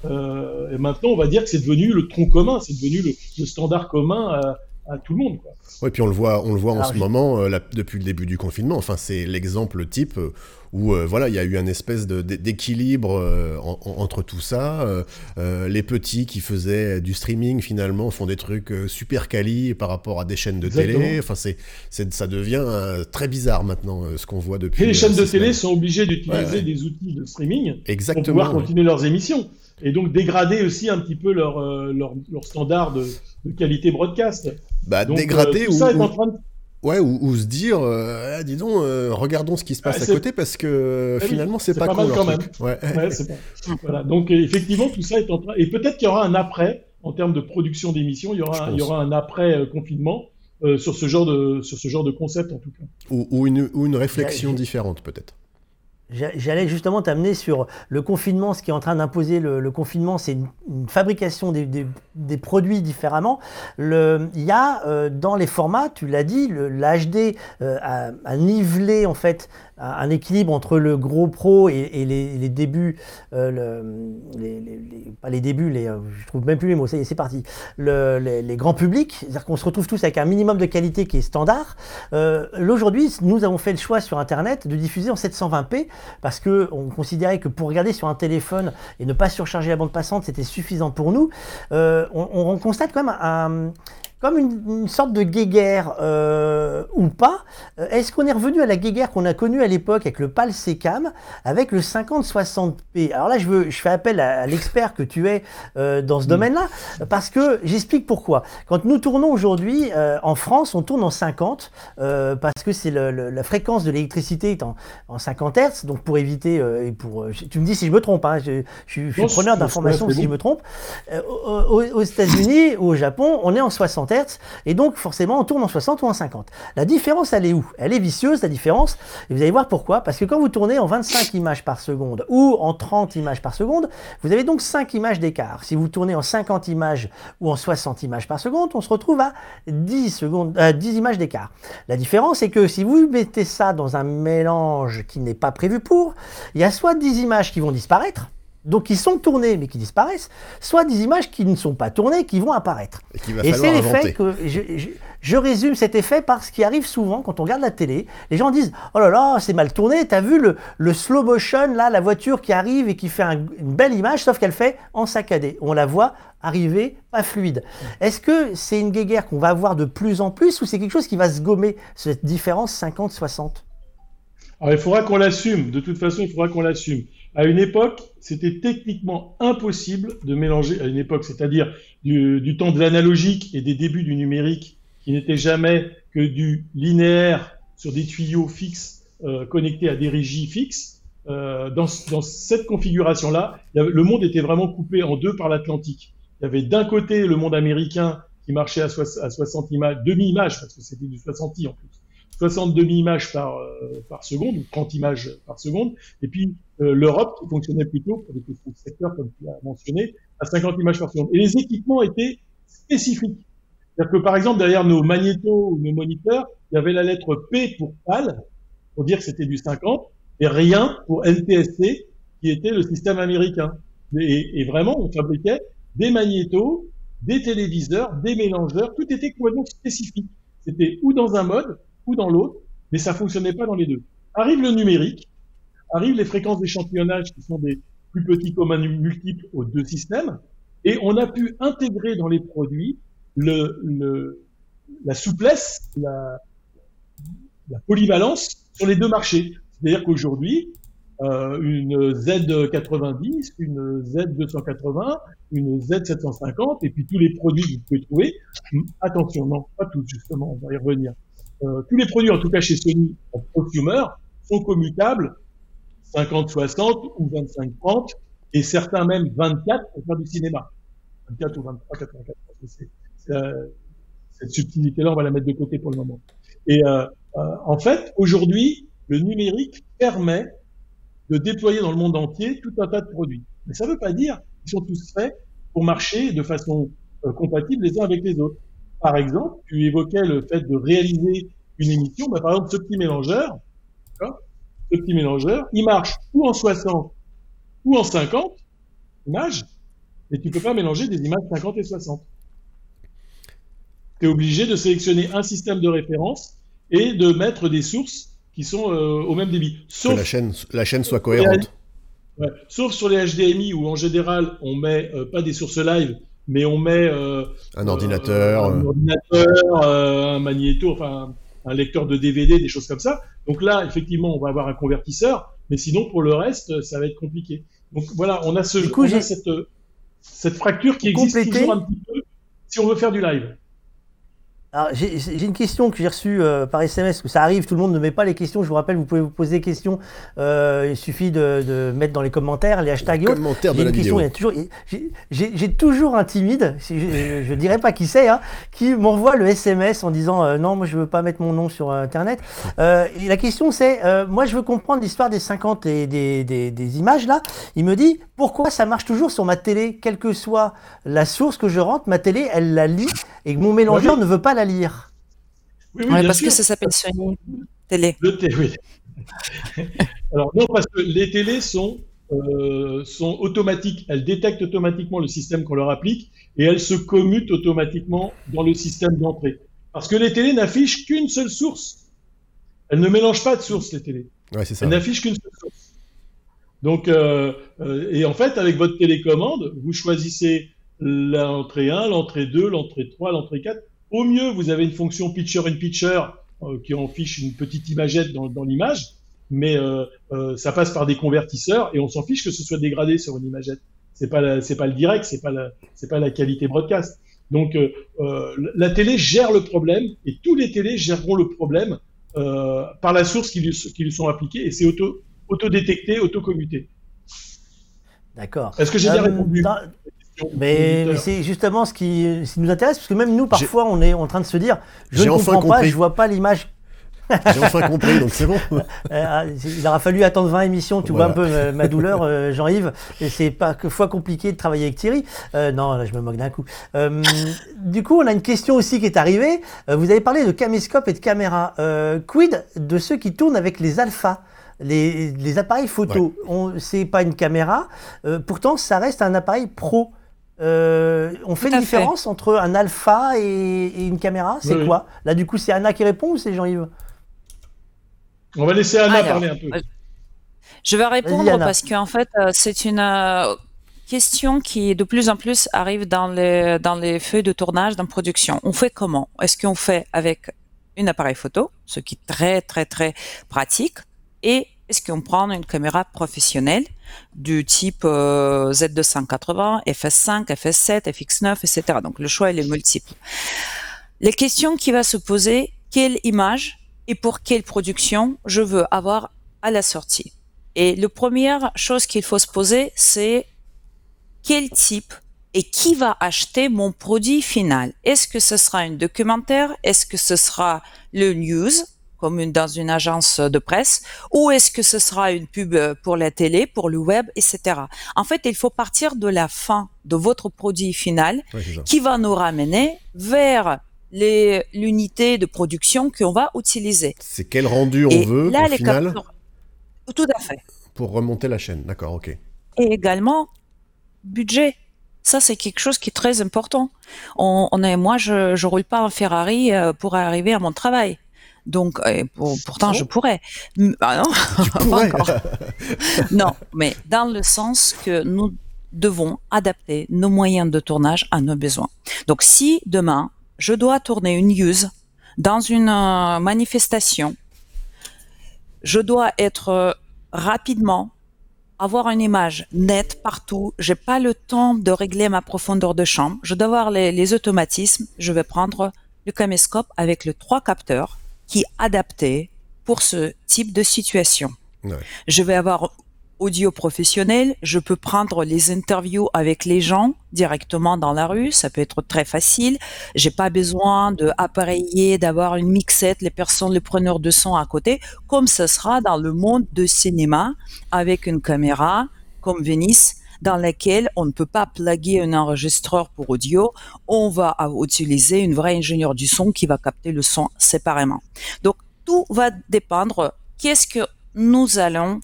Euh, et maintenant, on va dire que c'est devenu le tronc commun, c'est devenu le, standard commun à tout le monde. Quoi. Oui, puis on le voit, on le voit en ce je- moment, euh, là, depuis le début du confinement. Enfin, c'est l'exemple type euh, où euh, voilà, il y a eu un espèce d'équilibre euh, en- en- entre tout ça. Les petits qui faisaient du streaming finalement font des trucs super quali par rapport à des chaînes de Exactement. télé. Enfin, c'est, ça devient très bizarre maintenant ce qu'on voit depuis. Et les chaînes de télé semaines. sont obligées d'utiliser Ouais, ouais. des outils de streaming pour Exactement. pouvoir ouais. continuer leurs émissions. Et donc dégrader aussi un petit peu leur, leur, leur standard de, de qualité broadcast. Bah, Donc, dégrader euh, tout ou, ça est ou- en train de ouais, ou, ou se dire, euh, Ah, dis donc, euh, regardons ce qui se passe Ah, à c'est- côté parce que euh, oui, finalement c'est pas, pas con mal leur quand truc. Ouais. Ouais, c'est pas- voilà. Donc effectivement, tout ça est en train. Et peut-être qu'il y aura un après en termes de production d'émissions. Il y aura, il y aura un après euh, confinement euh, sur ce genre de sur ce genre de concept en tout cas. Ou, ou une, ou une réflexion différente peut-être. J'a- J'allais justement t'amener sur le confinement. Ce qui est en train d'imposer le, confinement, c'est une, fabrication des, produits différemment. Il y a euh, dans les formats, tu l'as dit, l'HD euh, a nivelé en fait un équilibre entre le gros pro et, les, les débuts, euh, le- les, les- pas les débuts, les, euh, je trouve même plus les mots. Ça y est, c'est parti. Le- les, grands publics, c'est-à-dire qu'on se retrouve tous avec un minimum de qualité qui est standard. Euh, Aujourd'hui, nous avons fait le choix sur Internet de diffuser en 720p parce que on considérait que pour regarder sur un téléphone et ne pas surcharger la bande passante, c'était suffisant pour nous. Euh, on, on constate quand même un, comme une, une sorte de guéguerre euh, ou pas. Euh, Est-ce qu'on est revenu à la guéguerre qu'on a connue à l'époque avec le PAL Secam, avec le 50-60p Alors là, je, veux, je fais appel à, à l'expert que tu es euh, dans ce domaine-là, parce que j'explique pourquoi. Quand nous tournons aujourd'hui euh, en France, on tourne en 50, euh, parce que c'est la fréquence de l'électricité est en, en 50 Hz, donc pour éviter, et pour, tu me dis si je me trompe, hein, je, je suis- je suis Non, preneur d'informations si bon. je me trompe. Aux aux États-Unis ou au Japon, on est en 60 Et donc forcément on tourne en 60 ou en 50. La différence, elle est où? Elle est vicieuse, la différence, et vous allez voir pourquoi. Parce que quand vous tournez en 25 images par seconde ou en 30 images par seconde, vous avez donc 5 images d'écart. Si vous tournez en 50 images ou en 60 images par seconde, on se retrouve à 10, secondes, euh, 10 images d'écart. La différence, c'est que si vous mettez ça dans un mélange qui n'est pas prévu pour, il y a soit 10 images qui vont disparaître, donc qui sont tournées mais qui disparaissent, soit des images qui ne sont pas tournées qui vont apparaître. Et c'est l'effet que je, je- je résume cet effet par ce qui arrive souvent quand on regarde la télé. Les gens disent Oh là là, c'est mal tourné, t'as vu le, le slow motion, là, la voiture qui arrive et qui fait un- une belle image, sauf qu'elle fait en saccadé. On la voit arriver pas fluide. Est-ce que c'est une guéguerre qu'on va avoir de plus en plus ou c'est quelque chose qui va se gommer, cette différence 50-60 Alors il faudra qu'on l'assume. De toute façon, il faudra qu'on l'assume. À une époque, c'était techniquement impossible de mélanger. À une époque, c'est-à-dire du, temps de l'analogique et des débuts du numérique, qui n'était jamais que du linéaire sur des tuyaux fixes euh, connectés à des régies fixes. Euh, dans, cette configuration-là, le monde était vraiment coupé en deux par l'Atlantique. Il y avait d'un côté le monde américain qui marchait à, à 60 images, demi-images, parce que c'était du 60 en plus. 60 demi-images par, euh, par seconde, ou 30 images par seconde, et puis euh, l'Europe qui fonctionnait plutôt des petits secteurs, comme tu l'as mentionné, à 50 images par seconde. Et les équipements étaient spécifiques. C'est-à-dire que par exemple, derrière nos magnétos ou nos moniteurs, il y avait la lettre P pour PAL, pour dire que c'était du 50, et rien pour NTSC, qui était le système américain. Et, et vraiment, on fabriquait des magnétos, des téléviseurs, des mélangeurs, tout était complètement spécifique. C'était ou dans un mode, dans l'autre, mais ça fonctionnait pas dans les deux. Arrive le numérique, arrivent les fréquences d'échantillonnage qui sont des plus petits communs multiples aux deux systèmes, et on a pu intégrer dans les produits la souplesse, la, polyvalence sur les deux marchés. C'est-à-dire qu'aujourd'hui, euh, une Z90, une Z280, une Z750, et puis tous les produits que vous pouvez trouver, attention, non, pas tous justement, on va y revenir. Euh, tous les produits, en tout cas chez Sony, en prosumer, sont commutables 50-60 ou 25-30, et certains même 24 pour faire du cinéma. 24 ou 23, 84. C'est, euh, cette subtilité-là, on va la mettre de côté pour le moment. Et euh, euh, en fait, aujourd'hui, le numérique permet de déployer dans le monde entier tout un tas de produits. Mais ça ne veut pas dire qu'ils sont tous faits pour marcher de façon compatible les uns avec les autres. Par exemple, tu évoquais le fait de réaliser une émission. Bah, par exemple, ce petit mélangeur, ce petit mélangeur, il marche ou en 60 ou en 50 images, mais tu peux pas mélanger des images 50 et 60. tu es obligé de sélectionner un système de référence et de mettre des sources qui sont euh, au même débit. Sauf que la chaîne, la chaîne soit cohérente. Ouais. Sauf sur les HDMI où en général on met euh, pas des sources live, mais on met euh, un ordinateur, un, ordinateur un magnéto, enfin un lecteur de DVD, des choses comme ça. Donc là, effectivement, on va avoir un convertisseur, mais sinon pour le reste, ça va être compliqué. Donc voilà, on a, ce, coup, on a cette, cette fracture qui existe toujours un petit peu si on veut faire du live. J'ai une question que j'ai reçue euh, par SMS, que ça arrive, tout le monde ne met pas les questions. Je vous rappelle, vous pouvez vous poser des questions. Euh, il suffit de, de, mettre dans les commentaires les hashtags. Les commentaires de la vidéo. J'ai toujours un timide, je ne dirais pas qui c'est, hein, qui m'envoie le SMS en disant euh, non, moi je veux pas mettre mon nom sur Internet. et la question c'est, moi je veux comprendre l'histoire des 50 et des, des, des, images là. Il me dit pourquoi ça marche toujours sur ma télé, quelle que soit la source que je rentre, ma télé elle la lit et mon mélangeur ne veut pas la lire. Oui, oui, parce que ça s'appelle Sony Télé. Le oui. Alors non, parce que les télés sont, euh, sont automatiques. Elles détectent automatiquement le système qu'on leur applique et elles se commutent automatiquement dans le système d'entrée. Parce que les télés n'affichent qu'une seule source. Elles ne mélangent pas de sources, les télés. Ouais, c'est ça. Elles n'affichent qu'une seule source. Donc, euh, euh, et en fait, avec votre télécommande, vous choisissez l'entrée 1, l'entrée 2, l'entrée 3, l'entrée 4 au mieux, vous avez une fonction picture in picture euh, qui en fiche une petite imagette dans, dans l'image, mais euh, euh, ça passe par des convertisseurs et on s'en fiche que ce soit dégradé sur une imagette. C'est pas c'est pas le direct, c'est pas c'est pas la qualité broadcast. Donc euh, euh, la télé gère le problème et tous les télés géreront le problème par la source qui lui, qui lui sont appliquées et c'est auto auto détecté, auto commuté. D'accord. Est-ce que j'ai bien répondu? Mais, c'est justement ce qui, nous intéresse, parce que même nous, parfois, on est en train de se dire, je ne comprends pas, je vois pas l'image. J'ai enfin compris, donc c'est bon. Euh, ah, il aura fallu attendre 20 émissions, tu vois un peu ma, douleur, euh, Jean-Yves. C'est pas que fois compliqué de travailler avec Thierry. Euh, non, là, je me moque d'un coup. du coup, on a une question aussi qui est arrivée. vous avez parlé de caméscope et de caméra. quid de ceux qui tournent avec les alphas les, appareils photo, ouais. c'est pas une caméra, pourtant ça reste un appareil pro. Euh, on fait une différence entre un alpha et, une caméra? C'est quoi? Là, du coup, c'est Anna qui répond ou c'est Jean-Yves? On va laisser Anna parler un peu. Euh, je vais répondre parce qu'en fait, euh, c'est une question qui de plus en plus arrive dans les, dans les feuilles de tournage, dans production. On fait comment? Est-ce qu'on fait avec un appareil photo, ce qui est très, très, très pratique, et est-ce qu'on prend une caméra professionnelle du type euh, Z280, FS5, FS7, FX9, etc. Donc le choix il est multiple. Les questions qui va se poser, quelle image et pour quelle production je veux avoir à la sortie? Et la première chose qu'il faut se poser, c'est quel type et qui va acheter mon produit final? Est-ce que ce sera un documentaire? Est-ce que ce sera le news? Comme une, dans une agence de presse, ou est-ce que ce sera une pub pour la télé, pour le web, etc. En fait, il faut partir de la fin de votre produit final qui va nous ramener vers l'unité de production qu'on va utiliser. C'est quel rendu on veut là, au les final capteurs, Tout à fait. Pour remonter la chaîne, d'accord, ok. Et également, budget. Ça, c'est quelque chose qui est très important. On, on est, moi, je ne roule pas en Ferrari euh, pour arriver à mon travail. Donc, pourtant, je pourrais. Ah non, pas encore. non, mais dans le sens que nous devons adapter nos moyens de tournage à nos besoins. Donc, si demain, je dois tourner une use dans une euh, manifestation, je dois être euh, rapidement avoir une image nette partout. J'ai pas le temps de régler ma profondeur de champ. Je dois avoir les, les automatismes. Je vais prendre le caméscope avec le trois capteurs qui est adapté pour ce type de situation. Ouais. Je vais avoir audio professionnel, je peux prendre les interviews avec les gens directement dans la rue, ça peut être très facile. J'ai pas besoin de appareiller, d'avoir une mixette, les personnes, les preneurs de son à côté, comme ce sera dans le monde de cinéma avec une caméra comme Venice dans laquelle on ne peut pas plaguer un enregistreur pour audio, on va utiliser une vraie ingénieure du son qui va capter le son séparément. Donc tout va dépendre qu'est-ce que nous allons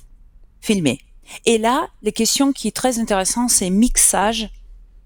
filmer. Et là, les questions qui est très intéressante, c'est mixage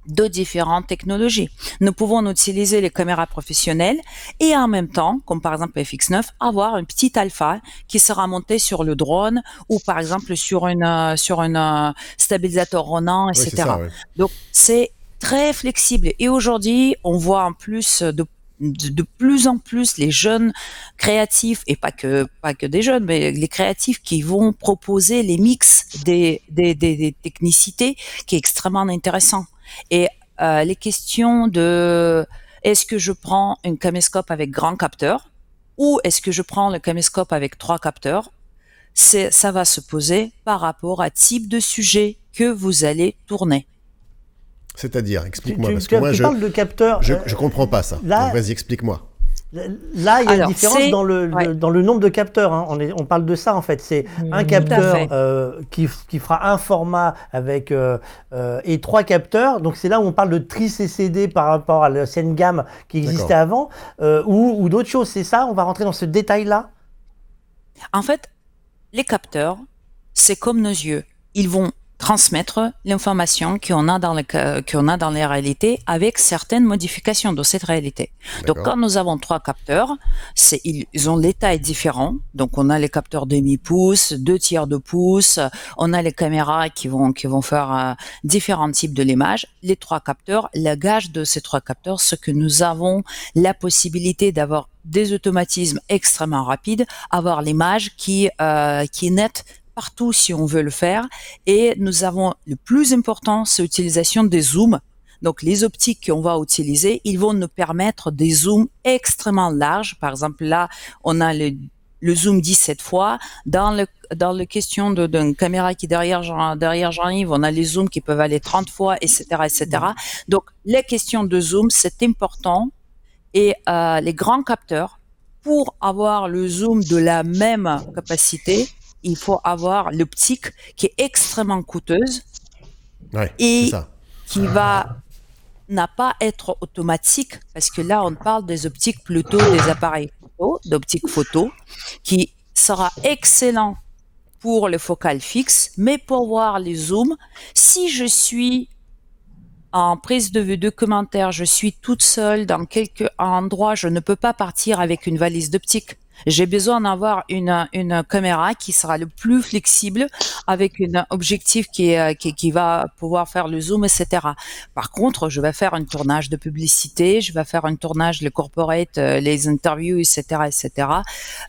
de différentes technologies. Nous pouvons utiliser les caméras professionnelles et en même temps, comme par exemple FX9, avoir un petit alpha qui sera monté sur le drone ou par exemple sur une euh, sur un euh, stabilisateur Ronin, etc. ça. Donc c'est très flexible et aujourd'hui on voit en plus de de, de plus en plus les jeunes créatifs et pas que pas que des jeunes mais les créatifs qui vont proposer les mix des des, des, des technicités qui est extrêmement intéressant et euh, les questions de est-ce que je prends un caméscope avec grand capteur ou est-ce que je prends le caméscope avec trois capteurs c'est ça va se poser par rapport à type de sujet que vous allez tourner C'est-à-dire, explique-moi, parce tu- que moi, tu je, parles de capteurs. je, euh, je comprends pas ça. là- Donc, Vas-y, explique-moi. Là, il y a Alors, une différence dans le, ouais. le- dans le nombre de capteurs. hein. On, est, on parle de ça en fait. C'est un fait. capteur euh, qui, qui fera un format avec euh, euh, et trois capteurs. Donc c'est là où on parle de tri CCD par rapport à l'ancienne gamme qui existait avant euh, ou, ou d'autres choses. C'est ça On va rentrer dans ce détail-là? En fait, les capteurs, c'est comme nos yeux. Ils vont transmettre l'information qu'on a dans le qu'on a dans les réalités avec certaines modifications de cette réalité. Donc quand nous avons trois capteurs, c'est ils, ils ont les tailles différents. Donc on a les capteurs demi-pouce, deux tiers de pouce, on a les caméras qui vont qui vont faire euh, différents types de l'image. Les trois capteurs, la gage de ces trois capteurs, c'est que nous avons la possibilité d'avoir des automatismes extrêmement rapides, avoir l'image qui euh, qui est nette partout si on veut le faire. Et nous avons le plus important, c'est l'utilisation des zooms. Donc les optiques qu'on va utiliser, ils vont nous permettre des zooms extrêmement larges. Par exemple, là, on a le, le zoom 17 fois. Dans le dans le question de- d'une caméra qui est derrière Jean- derrière Jean-Yves, on a les zooms qui peuvent aller 30 fois, etc., etc. Donc les questions de zoom, c'est important. Et euh, les grands capteurs, pour avoir le zoom de la même capacité, il faut avoir l'optique qui est extrêmement coûteuse Ouais, Et- ça. qui va n'a pas être automatique parce que là on parle des optiques plutôt des appareils photo, d'optique photo qui sera excellent pour le focal fixe mais pour voir les zooms si je suis en prise de vue documentaire, je suis toute seule dans quelques endroits, je ne peux pas partir avec une valise d'optique. J'ai besoin d'avoir une, une caméra qui sera le plus flexible avec un objectif qui, est, qui, qui va pouvoir faire le zoom, etc. Par contre, je vais faire un tournage de publicité, je vais faire un tournage le corporate, euh, les interviews, etc., etc.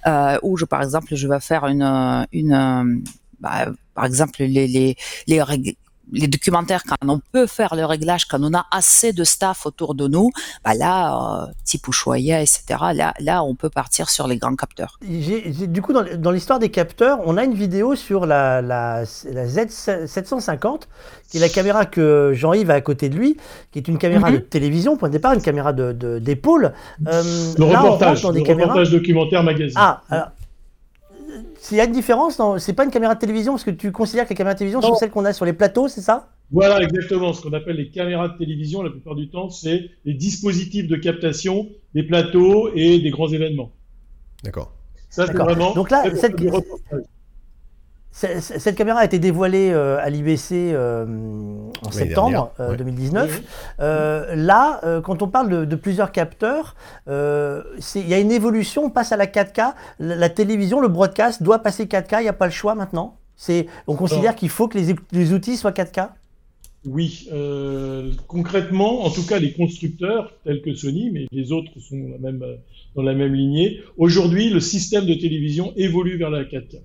Euh, ou je, par exemple, je vais faire une, euh, une euh, bah, par exemple, les, les, les, les documentaires, quand on peut faire le réglage, quand on a assez de staff autour de nous, bah là, euh, type Ushuaïa, etc., là, là, on peut partir sur les grands capteurs. Du coup, dans, dans l'histoire des capteurs, on a une vidéo sur la, la, la Z750, qui est la caméra que Jean-Yves a à côté de lui, qui est une caméra Mhm. de télévision, point de départ, une caméra de- de- d'épaule. Euh, Le là, reportage, dans des le caméras. reportage documentaire magazine. Ah, alors. S'il y a une différence, dans- c'est pas une caméra de télévision, parce que tu considères que les caméras de télévision sont celles qu'on a sur les plateaux, c'est ça? Voilà exactement ce qu'on appelle les caméras de télévision. La plupart du temps, c'est les dispositifs de captation des plateaux et des grands événements. D'accord. Ça, c'est vraiment. Donc là, cette- faire du reportage. C'est- c'est- Cette caméra a été dévoilée euh, à l'IBC euh, en septembre dernière, euh, ouais. 2019. Euh, là, euh, quand on parle de, de plusieurs capteurs, euh, il y a une évolution, on passe à la 4K. La, la télévision, le broadcast doit passer 4K, il n'y a pas le choix maintenant. On considère qu'il faut que les, les outils soient 4K Oui, euh, concrètement, en tout cas, les constructeurs tels que Sony, mais les autres sont la même, dans la même lignée. Aujourd'hui, le système de télévision évolue vers la 4K.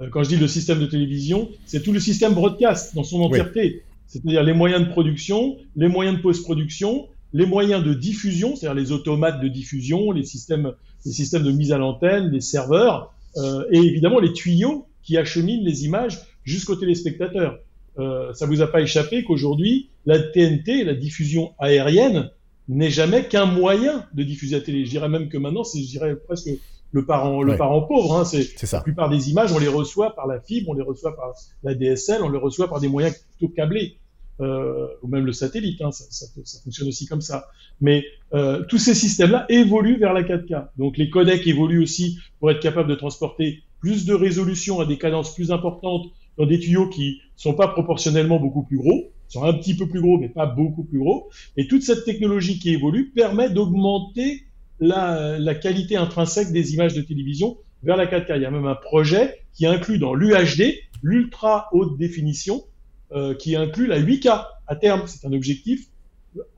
Euh, quand je dis le système de télévision, c'est tout le système broadcast dans son entièreté. C'est-à-dire les moyens de production, les moyens de post-production, les moyens de diffusion, c'est-à-dire les automates de diffusion, les systèmes, les systèmes de mise à l'antenne, les serveurs, euh, et évidemment les tuyaux qui acheminent les images jusqu'aux téléspectateurs. Euh, ça vous a pas échappé qu'aujourd'hui, la TNT, la diffusion aérienne, n'est jamais qu'un moyen de diffuser la télé. Je dirais même que maintenant, c'est, je dirais presque le parent, le Ouais. parent pauvre. Hein. C'est C'est la ça. plupart des images, on les reçoit par la fibre, on les reçoit par la DSL, on les reçoit par des moyens plutôt câblés, euh, ou même le satellite. Hein, ça, ça, ça fonctionne aussi comme ça. Mais euh, tous ces systèmes-là évoluent vers la 4K. Donc les codecs évoluent aussi pour être capables de transporter plus de résolution à des cadences plus importantes dans des tuyaux qui sont pas proportionnellement beaucoup plus gros. Sont un petit peu plus gros, mais pas beaucoup plus gros. Et toute cette technologie qui évolue permet d'augmenter la, la qualité intrinsèque des images de télévision vers la 4K. Il y a même un projet qui inclut dans l'UHD, l'ultra haute définition, euh, qui inclut la 8K à terme. C'est un objectif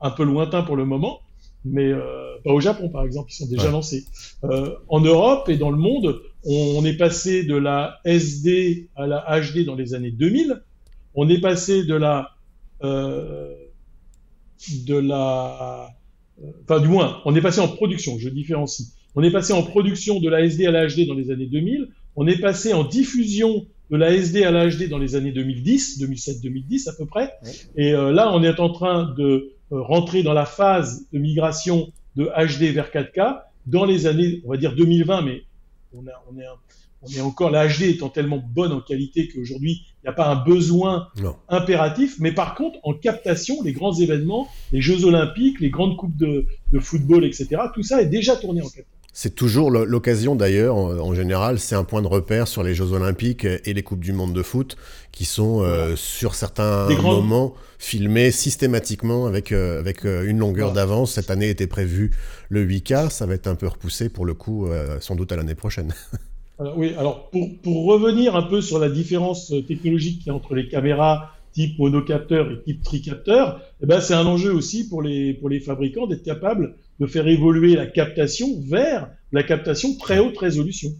un peu lointain pour le moment, mais euh, pas au Japon par exemple, ils sont déjà Ouais. lancés. Euh, en Europe et dans le monde, on, on est passé de la SD à la HD dans les années 2000. On est passé de la euh, de la enfin du moins, on est passé en production, je différencie. On est passé en production de la SD à la HD dans les années 2000. On est passé en diffusion de la SD à la HD dans les années 2010, 2007-2010 à peu près. Et euh, là, on est en train de euh, rentrer dans la phase de migration de HD vers 4K dans les années, on va dire 2020, mais on, a, on, est, un- on est encore, la HD étant tellement bonne en qualité qu'aujourd'hui, il n'y a pas un besoin Non. impératif. Mais par contre, en captation, les grands événements, les Jeux Olympiques, les grandes coupes de, de football, etc., tout ça est déjà tourné en 4K. C'est toujours lo- l'occasion d'ailleurs, en, général, c'est un point de repère sur les Jeux Olympiques et les Coupes du Monde de foot qui sont euh, sur certains grands- moments filmés systématiquement avec, euh, avec euh, une longueur Voilà. d'avance. Cette année était prévu le 8K, ça va être un peu repoussé pour le coup, euh, sans doute à l'année prochaine. Alors, oui, alors pour, pour revenir un peu sur la différence euh, technologique qu'il y a entre les caméras type monocapteur et type tricapteur, eh ben, c'est un enjeu aussi pour les, pour les fabricants d'être capables de faire évoluer la captation vers la captation très haute résolution.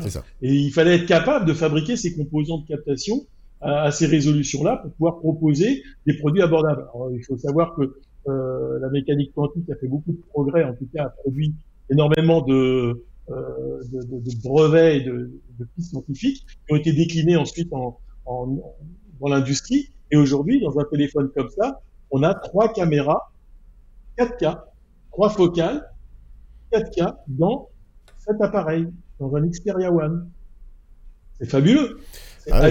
C'est ça. Et il fallait être capable de fabriquer ces composants de captation à, à ces résolutions-là pour pouvoir proposer des produits abordables. Alors, il faut savoir que euh, la mécanique quantique a fait beaucoup de progrès, en tout cas a produit énormément de, euh, de, de- de brevets et de, de pistes scientifiques qui ont été déclinés ensuite en, en- dans l'industrie. Et aujourd'hui, dans un téléphone comme ça, on a trois caméras 4K, trois focales 4K dans cet appareil, dans un Xperia One. C'est fabuleux. C'est Ah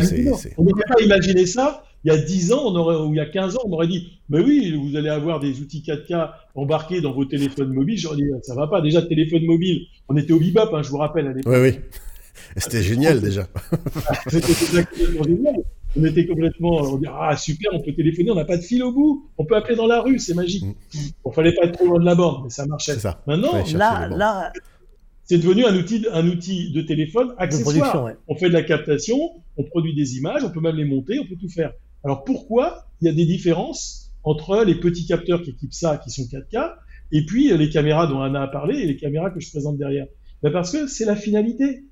On n'aurait pas imaginé ça il y a 10 ans, on aurait, ou il y a 15 ans, on aurait dit, mais oui, vous allez avoir des outils 4K embarqués dans vos téléphones mobiles. J'aurais dit, ça va pas. Déjà, téléphone mobile, on était au bebop, hein, je vous rappelle, à l'époque. Oui, oui. C'était génial déjà. C'était complètement génial. On était complètement, on dit, ah, super, on peut téléphoner, on n'a pas de fil au bout, on peut appeler dans la rue, c'est magique. Mm. Bon, fallait pas être trop loin de la borne, mais ça marchait. C'est ça. Maintenant, Là, là, c'est devenu un outil, un outil de téléphone accessoire. ouais. On fait de la captation, on produit des images, on peut même les monter, on peut tout faire. Alors pourquoi il y a des différences entre les petits capteurs qui équipent ça, qui sont 4K, et puis euh, les caméras dont Anna a parlé et les caméras que je présente derrière ben Parce que c'est la finalité.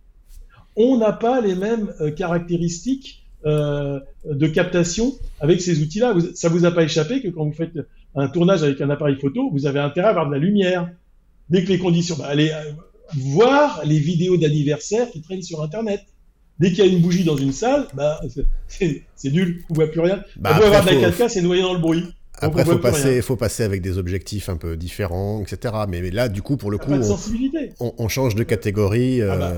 On n'a pas les mêmes euh, caractéristiques euh, de captation avec ces outils-là. Ça vous a pas échappé que quand vous faites un tournage avec un appareil photo, vous avez intérêt à avoir de la lumière. Dès que les conditions, ben, allez voir les vidéos d'anniversaire qui traînent sur Internet. Dès qu'il y a une bougie dans une salle, bah, c'est- nul, on voit plus rien. Bah, on peut avoir de la faut- 4K, c'est noyé dans le bruit. Après, faut passer, faut passer avec des objectifs un peu différents, etc. Mais, mais là, du coup, pour le coup, on, sensibilité. on- on change de catégorie euh, Ah bah.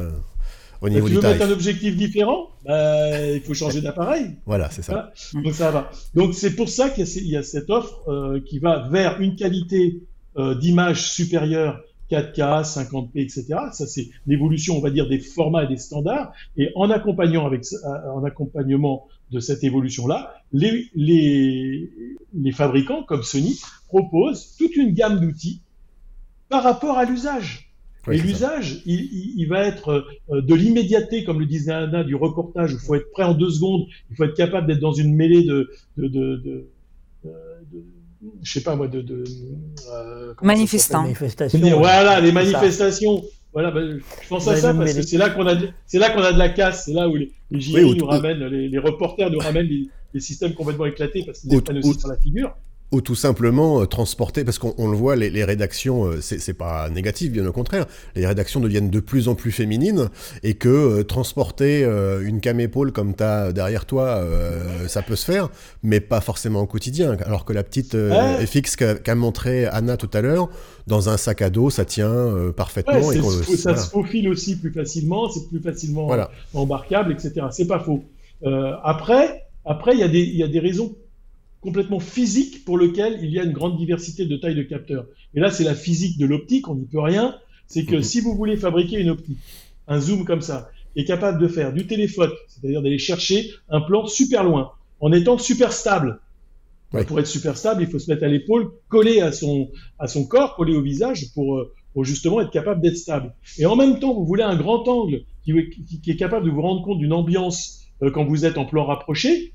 au niveau tu du veux mettre tarif. un objectif différent, bah, il faut changer d'appareil. Voilà, c'est ça. Voilà. Donc ça va. Donc c'est pour ça qu'il y a cette offre euh, qui va vers une qualité euh, d'image supérieure 4K, 50p, etc. Ça c'est l'évolution, on va dire, des formats et des standards. Et en accompagnant avec euh, en accompagnement de cette évolution-là, les, les, les fabricants comme Sony proposent toute une gamme d'outils par rapport à l'usage. Oui, et l'usage, il, il- il va être euh, de l'immédiateté, comme le disait Anna, du reportage, où il faut être prêt en deux secondes, il faut être capable d'être dans une mêlée de, de, de, de- je sais pas moi, de, de euh, Manifestants. Manifestation. Voilà, les ça. manifestations. Voilà, ben, je pense à ça parce que c'est là qu'on a, de- c'est là qu'on a de la casse, c'est là où les, les JI nous ou- ramènent, les, les reporters nous ramènent les systèmes complètement éclatés parce qu'ils les prennent aussi sur la figure. Ou tout simplement euh, transporter, parce qu'on on le voit, les, les rédactions, euh, c'est pas négatif, bien au contraire, les rédactions deviennent de plus en plus féminines, et que euh, transporter euh, une cam épaule comme tu as derrière toi, euh, ça peut se faire, mais pas forcément au quotidien. Alors que la petite Ouais. FX qu'a montré Anna tout à l'heure, dans un sac à dos, ça tient parfaitement. Ouais, et ça voilà. se faufile aussi plus facilement, c'est plus facilement Voilà. embarquable, etc. C'est pas faux. Après, après, il y y a des raisons complètement physiques pour lesquelles il y a une grande diversité de tailles de capteurs. Et là, c'est la physique de l'optique, on n'y peut rien. C'est que Mhm. si vous voulez fabriquer une optique, un zoom comme ça, est capable de faire du téléphone, c'est-à-dire d'aller chercher un plan super loin, en étant super stable. Pour être super stable, il faut se mettre à l'épaule, collé à son, à son corps, collé au visage pour, euh, pour justement être capable d'être stable. Et en même temps, vous voulez un grand angle qui, qui, est capable de vous rendre compte d'une ambiance euh, quand vous êtes en plan rapproché.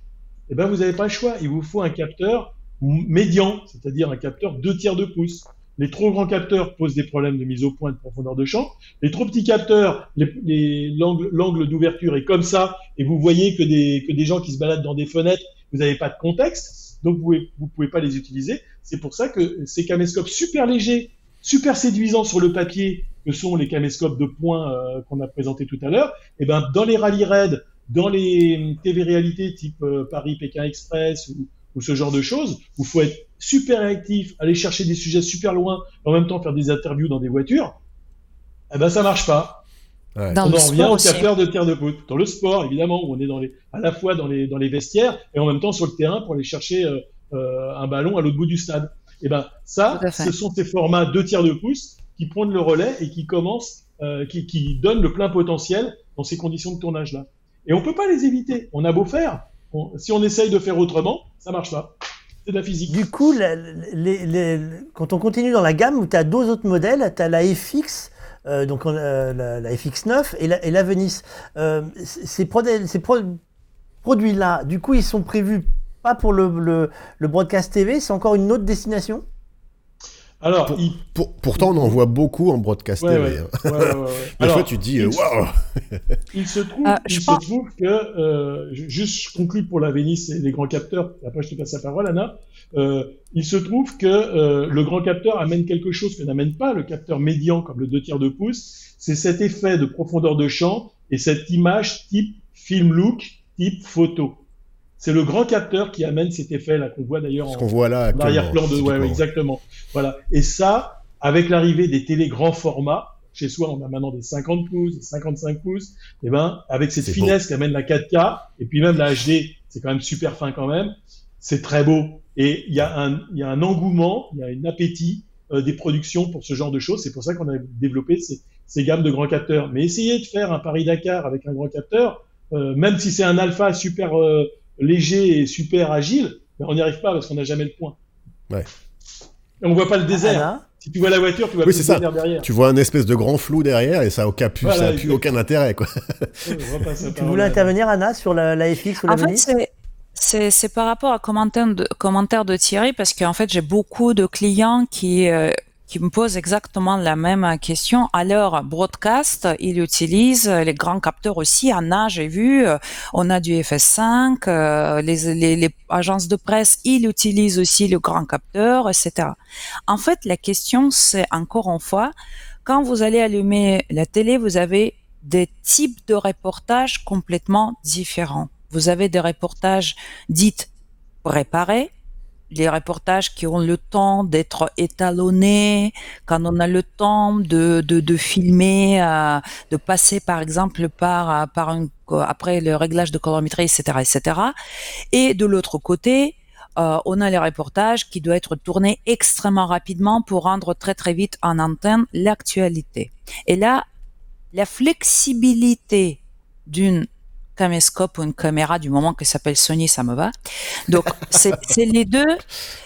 Eh ben, vous n'avez pas le choix. Il vous faut un capteur médian, c'est-à-dire un capteur 2 tiers de pouce. Les trop grands capteurs posent des problèmes de mise au point de profondeur de champ. Les trop petits capteurs, l'angle d'ouverture est comme ça, et vous voyez que des, gens qui se baladent dans des fenêtres, vous n'avez pas de contexte, donc vous ne pouvez pas les utiliser. C'est pour ça que ces caméscopes super légers, super séduisants sur le papier, que sont les caméscopes de points euh, qu'on a présentés tout à l'heure, eh ben dans les rallye raids, dans les TV réalités type euh, Paris Pékin Express ou, ou ce genre de choses, où il faut être super réactif, aller chercher des sujets super loin, en même temps faire des interviews dans des voitures, eh ben ça marche pas. on en revient au capteur de tir de poutre. Dans le sport, évidemment, où on est dans les, à la fois dans les, dans les vestiaires et en même temps sur le terrain pour aller chercher euh, euh, un ballon à l'autre bout du stade. Et eh ben ça, ce sont ces formats de tiers de pouce qui prennent le relais et qui commencent, euh, qui, qui donnent le plein potentiel dans ces conditions de tournage là. Et on peut pas les éviter. On a beau faire, si on essaye de faire autrement, ça marche pas. C'est de la physique. Du coup, quand on continue dans la gamme, tu as deux autres modèles, tu as la FX, euh, donc la, la, FX9 et la, et la Venice. Euh, ces, produits-là, du coup, ils sont prévus pas pour le broadcast TV, c'est encore une autre destination? Alors, pourtant, on en voit beaucoup en broadcast TV. Hein. Des fois, tu dis, waouh Il se trouve, ah, il se trouve que, euh, juste je conclue pour la Vénice et les grands capteurs, après je te passe la parole, Anna. Euh, il se trouve que euh, le grand capteur amène quelque chose que n'amène pas le capteur médian, comme le 2 tiers de pouce. C'est cet effet de profondeur de champ et cette image type film look, type photo. C'est le grand capteur qui amène cet effet-là qu'on voit d'ailleurs en, voit là arrière-plan de. Ouais, exactement. Voilà. Et ça, avec l'arrivée des télé grands formats, chez soi, on a maintenant des 50 pouces, des 55 pouces. Et eh ben, avec cette finesse qu'amène la 4K, et puis même la HD, c'est quand même super fin quand même. C'est très beau. Et il y a un, il y a un engouement, il y a un appétit euh, des productions pour ce genre de choses. C'est pour ça qu'on a développé ces, ces gammes de grands capteurs. Mais essayer de faire un Paris-Dakar avec un grand capteur, euh, même si c'est un alpha super euh, léger et super agile, mais on n'y arrive pas parce qu'on n'a jamais le point. Ouais. Et on voit pas le désert. si tu vois la voiture, tu vois oui, le désert derrière. Tu vois un espèce de grand flou derrière et ça n'a aucun, plus, aucun intérêt. Quoi. tu voulais intervenir, Anna, sur la, FX ou la En fait, c'est par rapport à commentaire de, commentaire de Thierry, parce qu'en fait, j'ai beaucoup de clients qui, euh, qui me pose exactement la même question. Alors, broadcast, il utilise les grands capteurs aussi. Anna, j'ai vu, euh, on a du FS5, euh, les, les, les, agences de presse, ils utilisent aussi le grand capteur, etc. En fait, la question, c'est encore une fois, quand vous allez allumer la télé, vous avez des types de reportages complètement différents. Vous avez des reportages dits préparés, les reportages qui ont le temps d'être étalonnés, quand on a le temps de, de, de filmer, euh, de passer par exemple par, euh, par un, après le réglage de colorimétrie, etc., etc. Et de l'autre côté, euh, on a les reportages qui doivent être tournés extrêmement rapidement pour rendre très très vite en antenne l'actualité. Et là, la flexibilité d'une caméscope ou une caméra du moment que s'appelle Sony, ça me va. Donc, c'est les deux,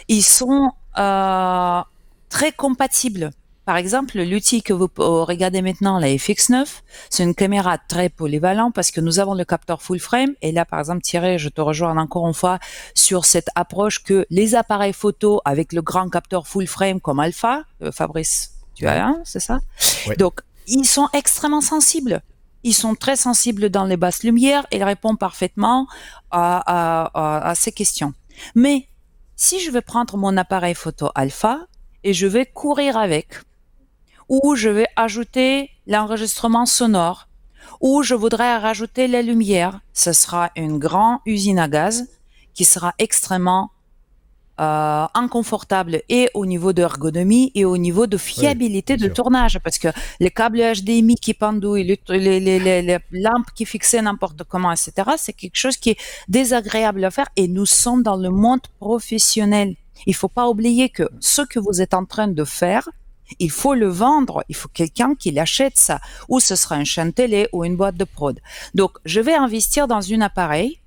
ils sont euh, très compatibles. Par exemple, l'outil que vous regardez maintenant, la FX9, c'est une caméra très polyvalente parce que nous avons le capteur full frame. Et là, par exemple, Thierry, je te rejoins encore une fois sur cette approche que les appareils photo avec le grand capteur full frame comme Alpha, euh, Fabrice, tu as un, c'est ça? Donc, ils sont extrêmement sensibles ils sont très sensibles dans les basses lumières et répondent parfaitement à, ces questions. Mais si je vais prendre mon appareil photo alpha et je vais courir avec, ou je vais ajouter l'enregistrement sonore, ou je voudrais rajouter la lumière, ce sera une grande usine à gaz qui sera extrêmement euh, inconfortable et au niveau d'ergonomie et au niveau de fiabilité de tournage parce que les câbles HDMI qui pendouillent, les, les, les, les lampes qui fixaient n'importe comment, etc., c'est quelque chose qui est désagréable à faire et nous sommes dans le monde professionnel. Il faut pas oublier que ce que vous êtes en train de faire, il faut le vendre, il faut quelqu'un qui l'achète ça, ou ce sera une chaîne télé ou une boîte de prod. Donc, je vais investir dans un appareil,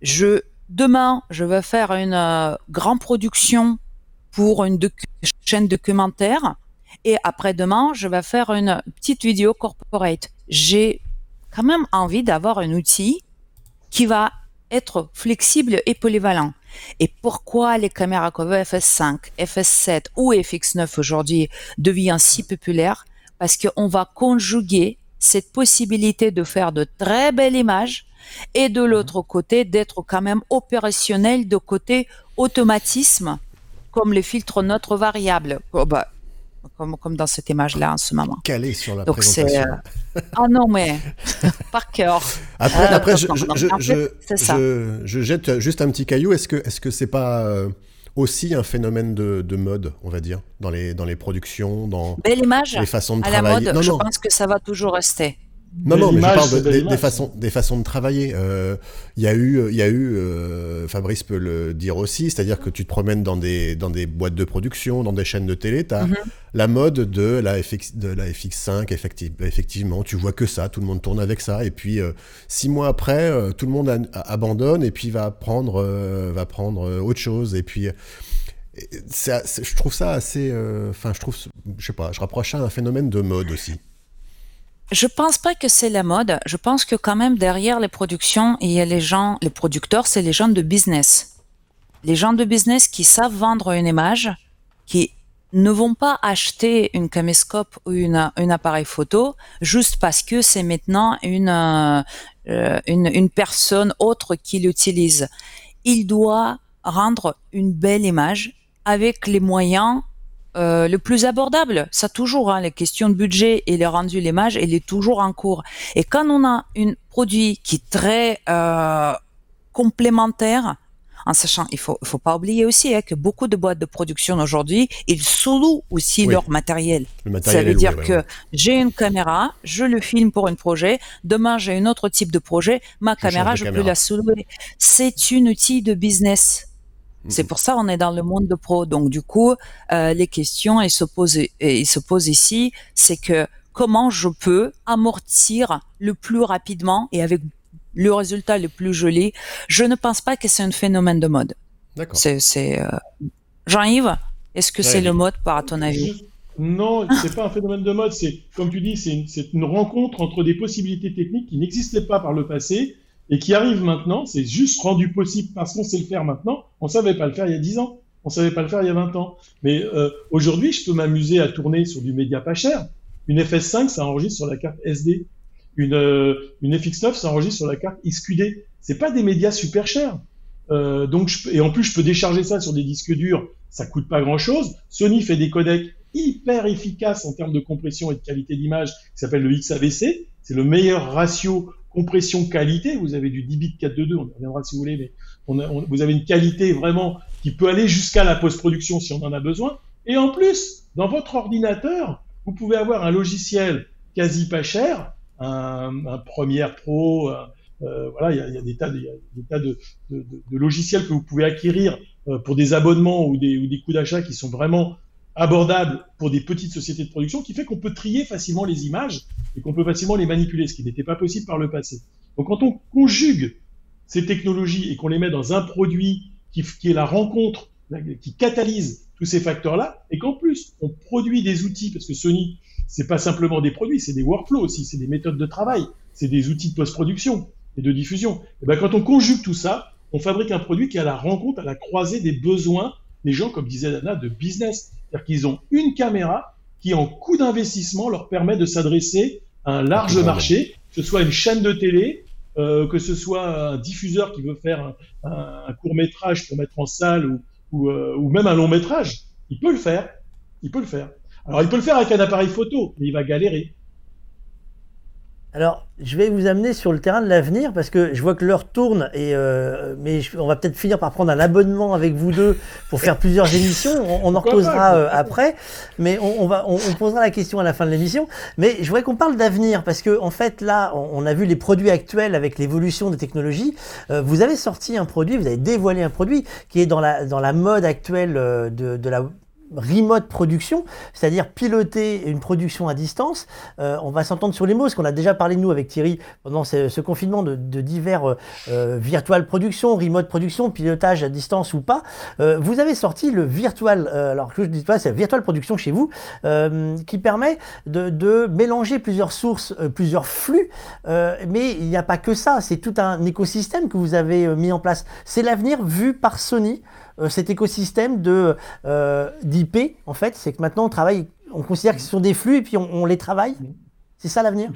je demain, je vais faire une euh, grande production pour une chaîne documentaire et après-demain, je vais faire une petite vidéo corporate. J'ai quand même envie d'avoir un outil qui va être flexible et polyvalent. Et pourquoi les caméras comme FS5, FS7 ou FX9 aujourd'hui deviennent si populaires? Parce qu'on va conjuguer cette possibilité de faire de très belles images et de l'autre côté d'être quand même opérationnel de côté automatisme comme les filtres notre variable. Oh, bah, comme, comme dans cette image-là en ce moment. Calé sur la présentation. Euh... Ah non, mais par cœur. Après, euh, après je, je, je, je, jette juste un petit caillou. Est-ce que est-ce que c'est pas euh, aussi un phénomène de, de, mode, on va dire, dans les dans les productions, dans Belle image, les façons de à travailler? La mode, je pense que ça va toujours rester. Non, non, mais je parle de, des, des, façons, des façons de travailler. Il euh, y a eu, y a eu euh, Fabrice peut le dire aussi, c'est-à-dire que tu te promènes dans des, dans des boîtes de production, dans des chaînes de télé, tu as mm -hmm. la mode de la, FX, de la FX5, effective, effectivement, tu vois que ça, tout le monde tourne avec ça, et puis euh, six mois après, euh, tout le monde a, a, abandonne et puis va prendre, euh, va prendre autre chose, et puis je trouve ça assez, enfin, je trouve, je sais pas, je rapproche ça à un phénomène de mode aussi. Je pense pas que c'est la mode. Je pense que quand même derrière les productions, il y a les gens, les producteurs, c'est les gens de business. Les gens de business qui savent vendre une image, qui ne vont pas acheter une caméscope ou une, un appareil photo juste parce que c'est maintenant une, euh, une, une personne autre qui l'utilise. Il doit rendre une belle image avec les moyens euh, le plus abordable. Ça toujours, hein, les questions de budget et le rendu l'image, elle est toujours en cours. Et quand on a un produit qui est très euh, complémentaire, en sachant, il faut, faut pas oublier aussi hein, que beaucoup de boîtes de production aujourd'hui, ils sous-louent aussi oui. leur matériel. matériel. Ça veut dire loué, que ouais. j'ai une caméra, je le filme pour un projet, demain j'ai un autre type de projet, ma Je caméra, je peux la sous-louer. C'est une outil de business. C'est Mhm. pour ça on est dans le monde de pro. Donc du coup, euh, les questions elles se posent, et ils se posent ici, c'est que comment je peux amortir le plus rapidement et avec le résultat le plus joli? Je ne pense pas que c'est un phénomène de mode. D'accord. C'est, c'est euh, Jean-Yves, est-ce que c'est le mode par ton avis? Non, c'est pas un phénomène de mode. C'est, comme tu dis, c'est une, c'est une rencontre entre des possibilités techniques qui n'existaient pas par le passé et qui arrivent maintenant. C'est juste rendu possible parce qu'on sait le faire maintenant. On savait pas le faire il y a 10 ans. On savait pas le faire il y a 20 ans. Mais euh, aujourd'hui, je peux m'amuser à tourner sur du média pas cher. Une FS5, ça enregistre sur la carte SD. Une, euh, une FX9, ça enregistre sur la carte XQD. C'est pas des médias super chers. Euh, donc, je et en plus, je peux décharger ça sur des disques durs. Ça coûte pas grand chose. Sony fait des codecs hyper efficaces en termes de compression et de qualité d'image, qui s'appelle le XAVC. C'est le meilleur ratio compression-qualité. Vous avez du 10 bits 422, on y reviendra si vous voulez, mais on a- on- vous avez une qualité vraiment qui peut aller jusqu'à la post-production si on en a besoin. Et en plus, dans votre ordinateur, vous pouvez avoir un logiciel quasi pas cher, un, un Premiere Pro, euh, voilà, il y y a des tas, de, y a des tas de, de- de logiciels que vous pouvez acquérir euh, pour des abonnements ou des, ou des coûts d'achat qui sont vraiment abordables pour des petites sociétés de production, qui fait qu'on peut trier facilement les images et qu'on peut facilement les manipuler, ce qui n'était pas possible par le passé. Donc quand on conjugue ces technologies et qu'on les met dans un produit qui, qui est la rencontre, qui catalyse tous ces facteurs-là, et qu'en plus on produit des outils, parce que Sony, c'est pas simplement des produits, c'est des workflows aussi, c'est des méthodes de travail, c'est des outils de post-production et de diffusion. Et ben quand on conjugue tout ça, on fabrique un produit qui est à la rencontre, à la croisée des besoins des gens, comme disait Dana, de business. C'est-à-dire qu'ils ont une caméra qui, en coût d'investissement, leur permet de s'adresser à un large marché, que ce soit une chaîne de télé, euh, que ce soit un diffuseur qui veut faire un, un- un court métrage pour mettre en salle ou, ou, euh, ou même un long métrage. Il peut le faire. Il peut le faire. Alors, il peut le faire avec un appareil photo, mais il va galérer. Alors, je vais vous amener sur le terrain de l'avenir parce que je vois que l'heure tourne et euh, mais je- on va peut-être finir par prendre un abonnement avec vous deux pour faire plusieurs émissions. On, on en reposera euh, après, mais on, on va on, on posera la question à la fin de l'émission. Mais je voudrais qu'on parle d'avenir parce que en fait là, on, on a vu les produits actuels avec l'évolution des technologies. Euh, vous avez sorti un produit, vous avez dévoilé un produit qui est dans la dans la mode actuelle euh, de, de la remote production, c'est-à-dire piloter une production à distance. Euh, on va s'entendre sur les mots, parce qu'on a déjà parlé de nous avec Thierry pendant ce, confinement de, divers euh, euh, virtual production, remote production, pilotage à distance ou pas. vous avez sorti le virtual, alors que je dis pas, c'est virtual production chez vous, qui permet de, mélanger plusieurs sources, plusieurs flux, mais il n'y a pas que ça, c'est tout un écosystème que vous avez mis en place. C'est l'avenir vu par Sony. Euh, cet écosystème de euh, d'IP, en fait, c'est que maintenant on travaille, on considère que ce sont des flux et puis on, les travaille. C'est ça l'avenir?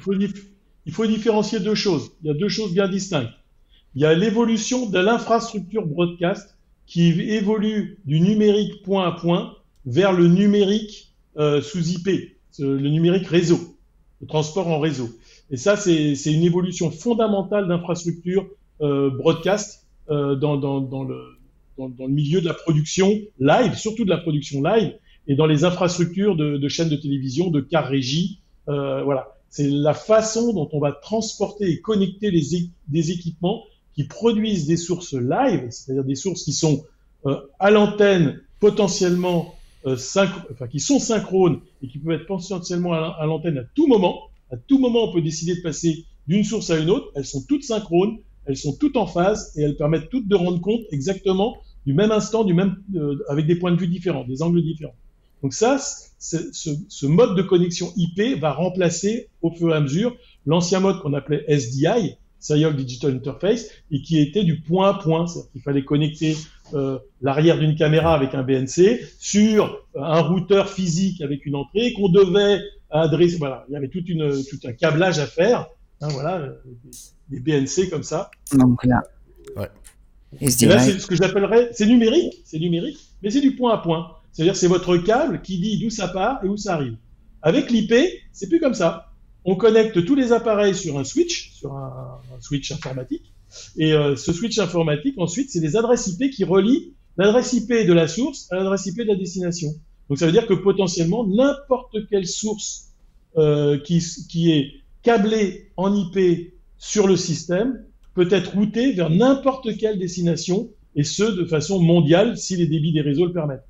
Il faut, différencier deux choses. Il y a deux choses bien distinctes. Il y a l'évolution de l'infrastructure broadcast qui évolue du numérique point à point vers le numérique euh, sous IP, le numérique réseau, le transport en réseau. Et ça, c'est une évolution fondamentale d'infrastructure broadcast dans, dans, le, dans, le milieu de la production live, surtout de la production live, et dans les infrastructures de, chaînes de télévision, de car régie. Euh, voilà, c'est la façon dont on va transporter et connecter les, des équipements qui produisent des sources live, c'est-à-dire des sources qui sont euh, à l'antenne potentiellement euh, enfin, qui sont synchrones et qui peuvent être potentiellement à l'antenne à tout moment. À tout moment, on peut décider de passer d'une source à une autre. Elles sont toutes synchrones elles sont toutes en phase et elles permettent toutes de rendre compte exactement du même instant, du même, euh, avec des points de vue différents, des angles différents. Donc ça, ce, mode de connexion IP va remplacer au fur et à mesure l'ancien mode qu'on appelait SDI, Serial Digital Interface, et qui était du point à point, c'est-à-dire qu'il fallait connecter euh, l'arrière d'une caméra avec un BNC sur un routeur physique avec une entrée qu'on devait adresser. Voilà, il y avait toute une, tout un câblage à faire. Hein, voilà, des BNC comme ça. Donc là. Ouais. Et, là, c'est ce que j'appellerais, c'est numérique, c'est numérique, mais c'est du point à point. C'est-à-dire, c'est votre câble qui dit d'où ça part et où ça arrive. Avec l'IP, c'est plus comme ça. On connecte tous les appareils sur un switch, sur un, switch informatique. Et euh, ce switch informatique, ensuite, c'est des adresses IP qui relient l'adresse IP de la source à l'adresse IP de la destination. Donc ça veut dire que potentiellement, n'importe quelle source euh, qui, qui est câblée en IP sur le système peut être routé vers n'importe quelle destination, et ce, de façon mondiale, si les débits des réseaux le permettent.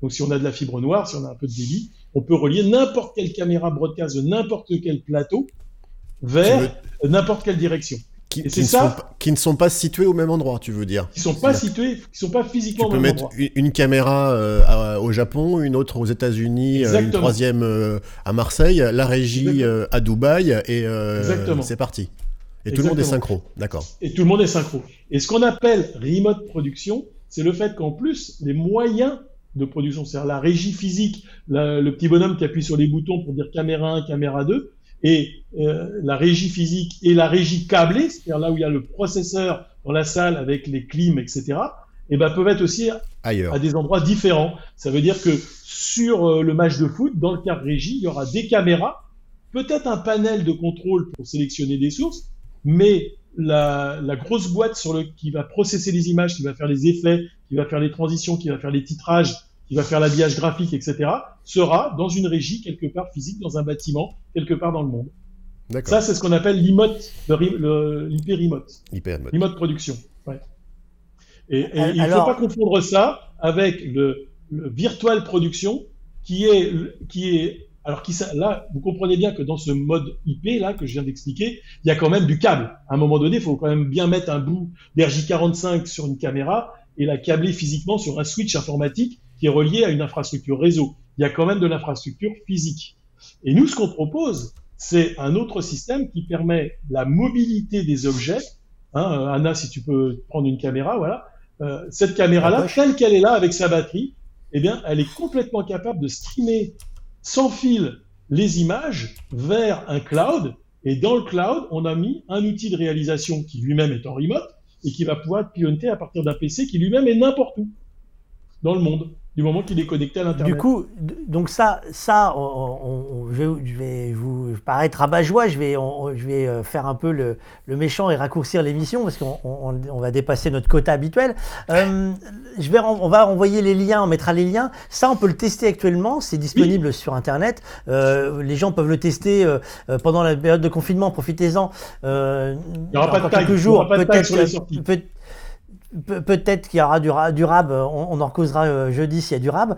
Donc si on a de la fibre noire, si on a un peu de débit, on peut relier n'importe quelle caméra broadcast de n'importe quel plateau vers n'importe quelle direction. Qui, qui, ne ça, sont, qui, ne sont pas situés au même endroit, tu veux dire Qui ne sont pas situés, qui sont pas physiquement au même endroit. Tu peux mettre une, caméra euh, au Japon, une autre aux États-Unis, euh, une troisième euh, à Marseille, la régie à Dubaï, et c'est parti. Et tout le monde est synchro, d'accord. Et tout le monde est synchro. Et ce qu'on appelle remote production, c'est le fait qu'en plus, les moyens de production, c'est-à-dire la régie physique, le petit bonhomme qui appuie sur les boutons pour dire caméra 1, caméra 2, et euh, la régie physique et la régie câblée, c'est-à-dire là où il y a le processeur dans la salle avec les clims, etc., et eh ben, peuvent être aussi Ailleurs. à des endroits différents. Ça veut dire que sur euh, le match de foot, dans le cadre régie, il y aura des caméras, peut-être un panel de contrôle pour sélectionner des sources, mais la, la, grosse boîte sur le, qui va processer les images, qui va faire les effets, qui va faire les transitions, qui va faire les titrages, qui va faire l'habillage graphique, etc., sera dans une régie quelque part physique, dans un bâtiment, quelque part dans le monde. Ça, c'est ce qu'on appelle l'IMOT, l'IP remote. IP remote. Remote production. Ouais. Et, et il ne faut pas confondre ça avec le, le virtual production, qui est, qui est alors là, vous comprenez bien que dans ce mode IP là que je viens d'expliquer, il y a quand même du câble. À un moment donné, il faut quand même bien mettre un bout d'RJ45 sur une caméra et la câbler physiquement sur un switch informatique qui est relié à une infrastructure réseau. Il y a quand même de l'infrastructure physique. Et nous, ce qu'on propose, c'est un autre système qui permet la mobilité des objets. Hein, Anna, si tu peux prendre une caméra, voilà. Euh, cette caméra-là, telle qu'elle est là avec sa batterie, eh bien, elle est complètement capable de streamer fil les images vers un cloud. Et dans le cloud, on a mis un outil de réalisation qui lui-même est en remote et qui va pouvoir être à partir d'un PC qui lui-même est n'importe où dans le monde du moment qu'il est connecté à l'internet. Du coup, donc ça, ça, je, vais, vous paraître rabat-joie, je vais, je vais euh, faire un peu le, méchant et raccourcir l'émission parce qu'on va dépasser notre quota habituel. Euh, je vais, on va envoyer les liens, on mettra les liens. Ça, on peut le tester actuellement, c'est disponible sur Internet. Euh, les gens peuvent le tester pendant la période de confinement, profitez-en. il n'y aura pas de quelques jours, peut-être peut-être qu'il y aura du, RAB, on, en causera jeudi s'il y a du RAB.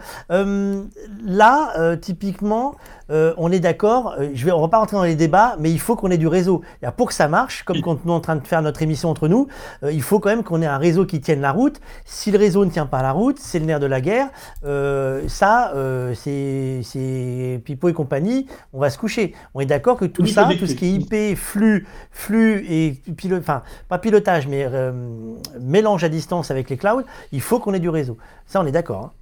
là, typiquement, on est d'accord, je vais, on va pas rentrer dans les débats, mais il faut qu'on ait du réseau. pour que ça marche, comme quand nous sommes en train de faire notre émission entre nous, il faut quand même qu'on ait un réseau qui tienne la route. Si le réseau ne tient pas la route, c'est le nerf de la guerre. ça, c'est Pipo et compagnie, on va se coucher. On est d'accord que tout ça, tout ce qui est IP, flux, flux et pilote, enfin, pas pilotage, mais euh, mélange à distance avec les clouds, il faut qu'on ait du réseau. Ça, on est d'accord.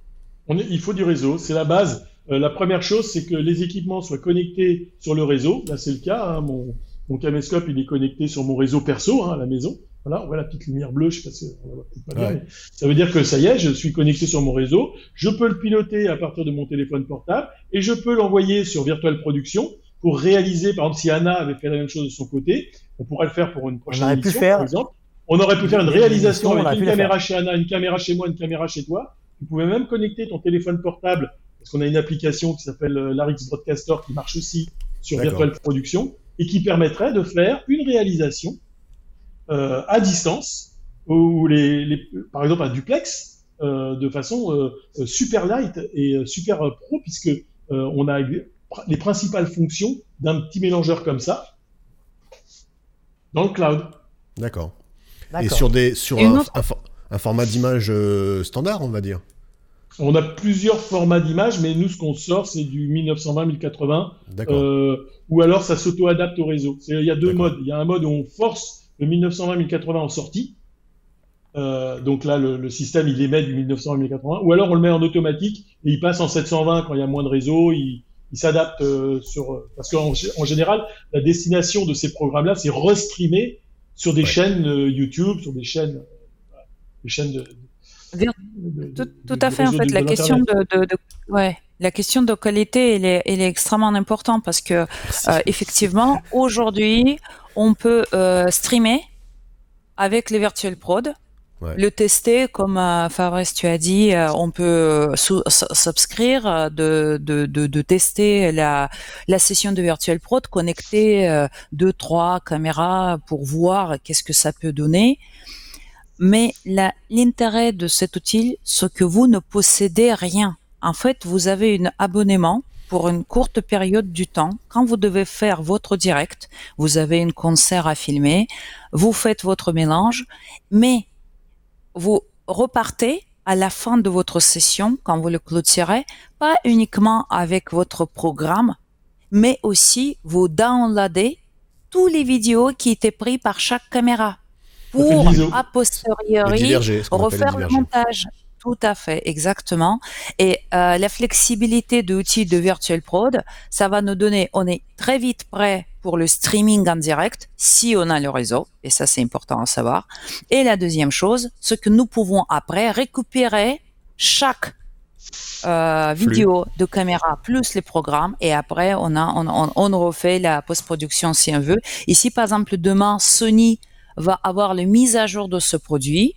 Hein. il faut du réseau, c'est la base. Euh, la première chose, c'est que les équipements soient connectés sur le réseau. Là, c'est le cas. Hein. Mon, mon caméscope, il est connecté sur mon réseau perso hein, à la maison. Voilà, on voit la petite lumière bleue, je sais pas si on va pas bien, mais ça veut dire que ça y est, je suis connecté sur mon réseau, je peux le piloter à partir de mon téléphone portable et je peux l'envoyer sur Virtual Production pour réaliser, par exemple, si Anna avait fait la même chose de son côté, on pourrait le faire pour une prochaine on émission, faire... par exemple. On aurait pu faire une réalisation avec une caméra chez Anna, une caméra chez moi, une caméra chez toi. Tu pouvais même connecter ton téléphone portable, parce qu'on a une application qui s'appelle euh, Larix Broadcaster qui marche aussi sur Virtual Production et qui permettrait de faire une réalisation euh, à distance ou les, les, par exemple un duplex euh, de façon euh, super light et super pro puisque on a les principales fonctions d'un petit mélangeur comme ça dans le cloud. D'accord. Et sur des sur un, un, format d'image standard, on va dire. On a plusieurs formats d'image, mais nous, ce qu'on sort, c'est du 1920-1080. Euh, ou alors, ça s'auto-adapte au réseau. Il y a deux modes. Il y a un mode où on force le 1920-1080 en sortie. Euh, donc là, le, système, il émet du 1920-1080. Ou alors, on le met en automatique et il passe en 720 quand il y a moins de réseau. Il, s'adapte euh, sur... Parce qu'en en général, la destination de ces programmes-là, c'est restreamer sur des chaînes YouTube, sur des chaînes, des chaînes de, tout, à fait, en fait, la question de, ouais, la question de qualité, elle est, elle est extrêmement importante parce que, effectivement, aujourd'hui, on peut euh, streamer avec les Virtual Prod, le tester comme euh, Fabrice tu as dit, euh, on peut subscrire, de, de, de, tester la, la session de Virtual Prod, connecter deux trois caméras pour voir qu'est-ce que ça peut donner. Mais l'intérêt de cet outil, c'est que vous ne possédez rien. En fait, vous avez un abonnement pour une courte période du temps, quand vous devez faire votre direct, vous avez un concert à filmer, vous faites votre mélange, mais vous repartez à la fin de votre session, quand vous le clôturez, pas uniquement avec votre programme, mais aussi vous downloadez tous les vidéos qui étaient prises par chaque caméra pour a posteriori refaire le montage. Tout à fait, exactement. Et euh, la flexibilité de l'outil de Virtual Prod, ça va nous donner, on est très vite prêt pour le streaming en direct, si on a le réseau, et ça c'est important à savoir. Et la deuxième chose, ce que nous pouvons après récupérer chaque euh, vidéo de caméra plus les programmes et après on a on, on refait la post-production si on veut. Ici par exemple demain Sony va avoir la mise à jour de ce produit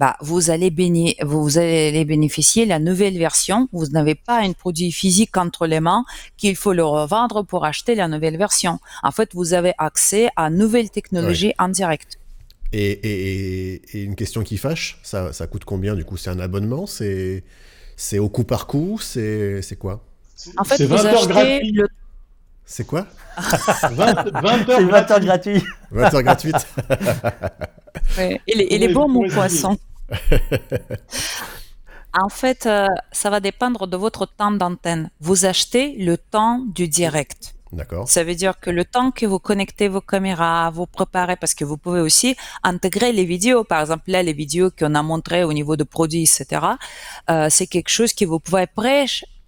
bah, vous allez, vous allez bénéficier la nouvelle version. Vous n'avez pas un produit physique entre les mains qu'il faut le revendre pour acheter la nouvelle version. En fait, vous avez accès à nouvelles technologies en direct. Et, une question qui fâche, ça, coûte combien du coup? C'est un abonnement? C'est au coup par coup? C'est quoi? En fait, vous achetez le... C'est quoi 20, 20 heures, 20 heures gratuites. 20 heures gratuites. ouais. Il, est, bon, mon poisson. en fait, euh, ça va dépendre de votre temps d'antenne. Vous achetez le temps du direct. D'accord. Ça veut dire que le temps que vous connectez vos caméras, vous préparez, parce que vous pouvez aussi intégrer les vidéos. Par exemple, là, les vidéos qu'on a montrées au niveau de produits, etc., euh, c'est quelque chose que vous pouvez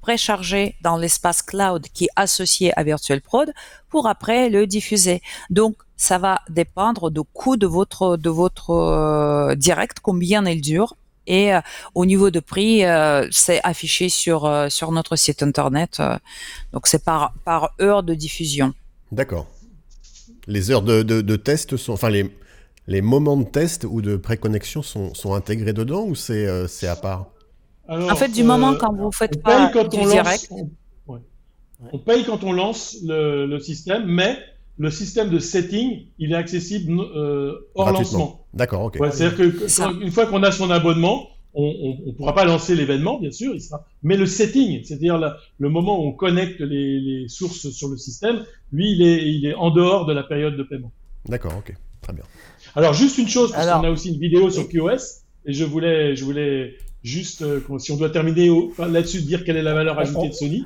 précharger dans l'espace cloud qui est associé à Virtual Prod pour après le diffuser. Donc, ça va dépendre du coût de votre de votre euh, direct, combien il dure. Et euh, au niveau de prix, euh, c'est affiché sur sur notre site internet. donc c'est par par heure de diffusion. D'accord. Les heures de, de, test sont, enfin les les moments de test ou de préconnexion sont, sont intégrés dedans ou c'est c'est à part? En fait, du moment quand vous faites pas du direct. on, paye quand on lance le, le système, mais le système de setting, il est accessible euh, hors lancement. D'accord, ok. Ouais, C'est-à-dire que que- Ça. quand- une fois qu'on a son abonnement, on ne pourra pas lancer l'événement, bien sûr, il sera... mais le setting, c'est-à-dire le moment où on connecte les, les sources sur le système, lui, il est, il est en dehors de la période de paiement. D'accord, ok. Très bien. Alors, juste une chose, parce qu'on a aussi une vidéo sur QoS, et je voulais, je voulais juste, euh, si on doit terminer au- enfin, là-dessus, dire quelle est la valeur ajoutée de Sony.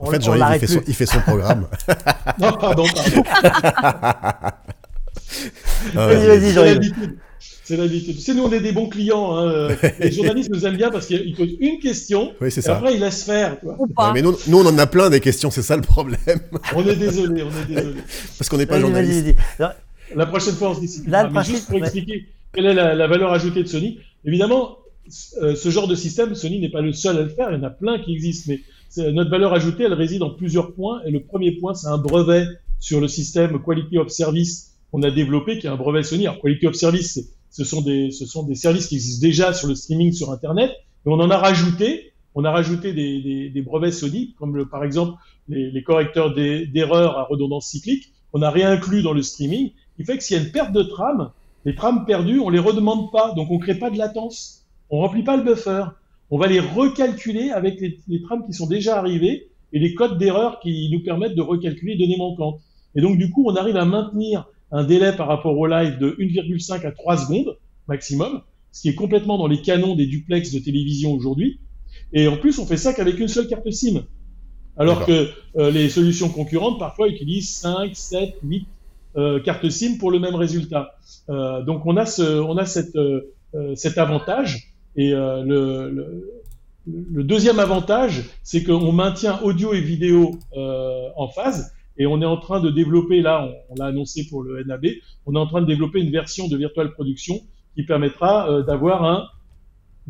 En fait, Jean-Yves, il, fait son- plus. il fait son programme. Non, pardon, pardon. Ah, Vas-y, vas-y. vas-y, C'est Jean-Yves. l'habitude. C'est l'habitude. C'est nous, on est des bons clients. hein. Les journalistes nous aiment bien parce qu'ils posent une question, Oui, c'est et ça. après ils laissent faire. tu Ouais, pas. mais nous, nous, on en a plein des questions, c'est ça le problème. On est désolé, on est désolé. Parce qu'on n'est pas journaliste. La prochaine fois, on se Là, Mais principe, juste pour ouais. expliquer quelle est la, la valeur ajoutée de Sony. Évidemment, ce genre de système, Sony n'est pas le seul à le faire. Il y en a plein qui existent. Mais notre valeur ajoutée, elle réside en plusieurs points. Et le premier point, c'est un brevet sur le système Quality of Service qu'on a développé, qui est un brevet Sony. Alors, Quality of Service, ce sont des, services qui existent déjà sur le streaming sur Internet. Mais on en a rajouté. On a rajouté des, brevets Sony, comme par exemple les, correcteurs d'e- d'erreurs à redondance cyclique, qu'on a réinclus dans le streaming, qui fait que s'il y a une perte de trame, les trames perdues, on les redemande pas, donc on crée pas de latence, on remplit pas le buffer, on va les recalculer avec les, les trames qui sont déjà arrivées et les codes d'erreur qui nous permettent de recalculer les données manquantes. Et donc du coup, on arrive à maintenir un délai par rapport au live de 1,5 à 3 secondes maximum, ce qui est complètement dans les canons des duplex de télévision aujourd'hui. Et en plus, on fait ça qu'avec une seule carte SIM. Alors que euh, les solutions concurrentes parfois utilisent 5, 7, 8 euh, cartes SIM pour le même résultat. Euh, donc on a ce, on a cette, euh, cet avantage. Et euh, le, le, le deuxième avantage, c'est qu'on maintient audio et vidéo euh, en phase. Et on est en train de développer, là, on, on l'a annoncé pour le NAB, on est en train de développer une version de Virtual Production qui permettra euh, d'avoir un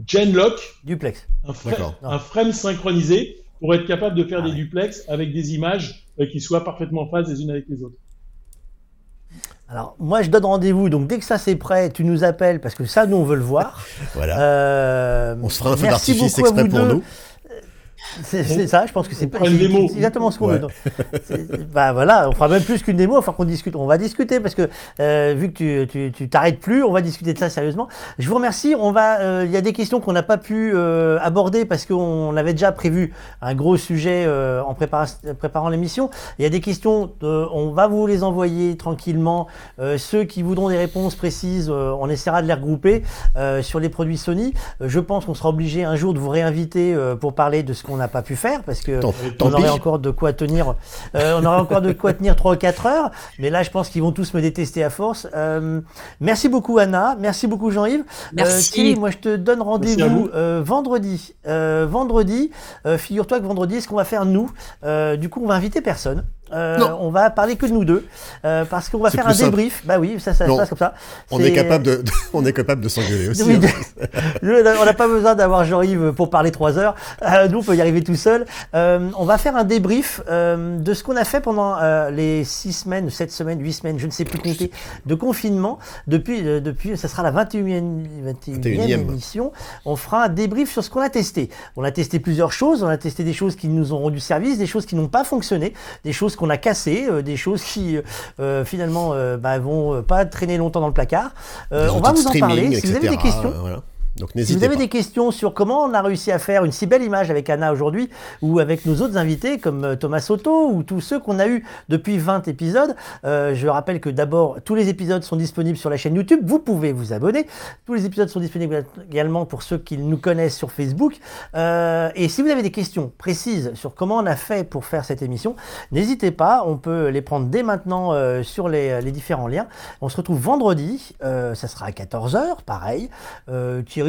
Genlock, Duplex. un, fra- D'accord. un frame synchronisé pour être capable de faire des duplex avec des images euh, qui soient parfaitement en phase les unes avec les autres. Alors, moi, je donne rendez-vous. Donc, dès que ça c'est prêt, tu nous appelles parce que ça, nous, on veut le voir. Voilà. Euh, on se fera un feu d'artifice exprès pour deux. nous. C'est ça, je pense que c'est pas fera une c'est- démo. c'est exactement ce qu'on Ouais. veut. Bah voilà, on fera même plus qu'une démo, enfin qu'on discute. On va discuter parce que euh, vu que tu- t'arrêtes plus, on va discuter de ça sérieusement. Je vous remercie. On va, euh, il y a des questions qu'on n'a pas pu euh, aborder parce qu'on avait déjà prévu un gros sujet en prépara- préparant l'émission. Il y a des questions, on va vous les envoyer tranquillement. Ceux qui voudront des réponses précises, on essaiera de les regrouper sur les produits Sony. Je pense qu'on sera obligé un jour de vous réinviter pour parler de ce qu'on n'a pas pu faire parce que Tant, tant on aurait pis. encore de quoi tenir. euh, on aurait encore de quoi tenir 3 ou 4 heures. Mais là, je pense qu'ils vont tous me détester à force. Euh, merci beaucoup Anna, merci beaucoup Jean-Yves. Merci. Thierry, moi je te donne Merci rendez-vous vous. euh, vendredi. Euh, vendredi, euh, figure-toi que vendredi, ce qu'on va faire nous, euh, du coup, on va inviter personne. Euh, on va parler que de nous deux euh, parce qu'on va faire un simple. débrief. Bah oui, ça, ça se passe comme ça. On est capable de, on est capable de s'engueuler aussi. oui, hein. de- on n'a pas besoin d'avoir Jean-Yves pour parler trois heures. Euh, nous, on peut y arriver tout seul. On va faire un débrief de ce qu'on a fait pendant les six semaines, sept semaines, huit semaines, je ne sais plus compter, de confinement. Depuis, depuis, ça sera la 21e, 21e 21e. émission. On fera un débrief sur ce qu'on a testé. On a testé plusieurs choses. On a testé des choses qui nous ont rendu service, des choses qui n'ont pas fonctionné, des choses qu'on a cassées, euh, des choses qui euh, finalement euh, bah, vont pas traîner longtemps dans le placard. On va vous en parler. Si vous avez des questions, voilà. Donc si vous avez pas. des questions sur comment on a réussi à faire une si belle image avec Anna aujourd'hui, ou avec nos autres invités comme euh, Thomas Soto, ou tous ceux qu'on a eu depuis 20 épisodes, euh, je rappelle que d'abord, tous les épisodes sont disponibles sur la chaîne YouTube, vous pouvez vous abonner. Tous les épisodes sont disponibles également pour ceux qui nous connaissent sur Facebook. Euh, et si vous avez des questions précises sur comment on a fait pour faire cette émission, n'hésitez pas, on peut les prendre dès maintenant euh, sur les, les différents liens. On se retrouve vendredi, ça sera à 14h, pareil.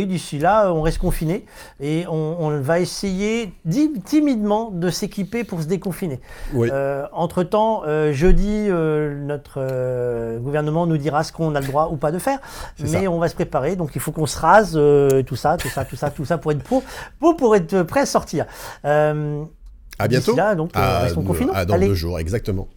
D'ici là, on reste confiné et on, on va essayer timidement de s'équiper pour se déconfiner. Oui. Euh, entre-temps, euh, jeudi, euh, notre euh, gouvernement nous dira ce qu'on a le droit ou pas de faire, mais ça. on va se préparer, donc il faut qu'on se rase, euh, tout ça, tout ça, tout ça, tout ça, pour être pour, pour être prêt à sortir. Euh, À bientôt. là, donc, euh, À- restons confinés. à dans Allez. deux jours, exactement.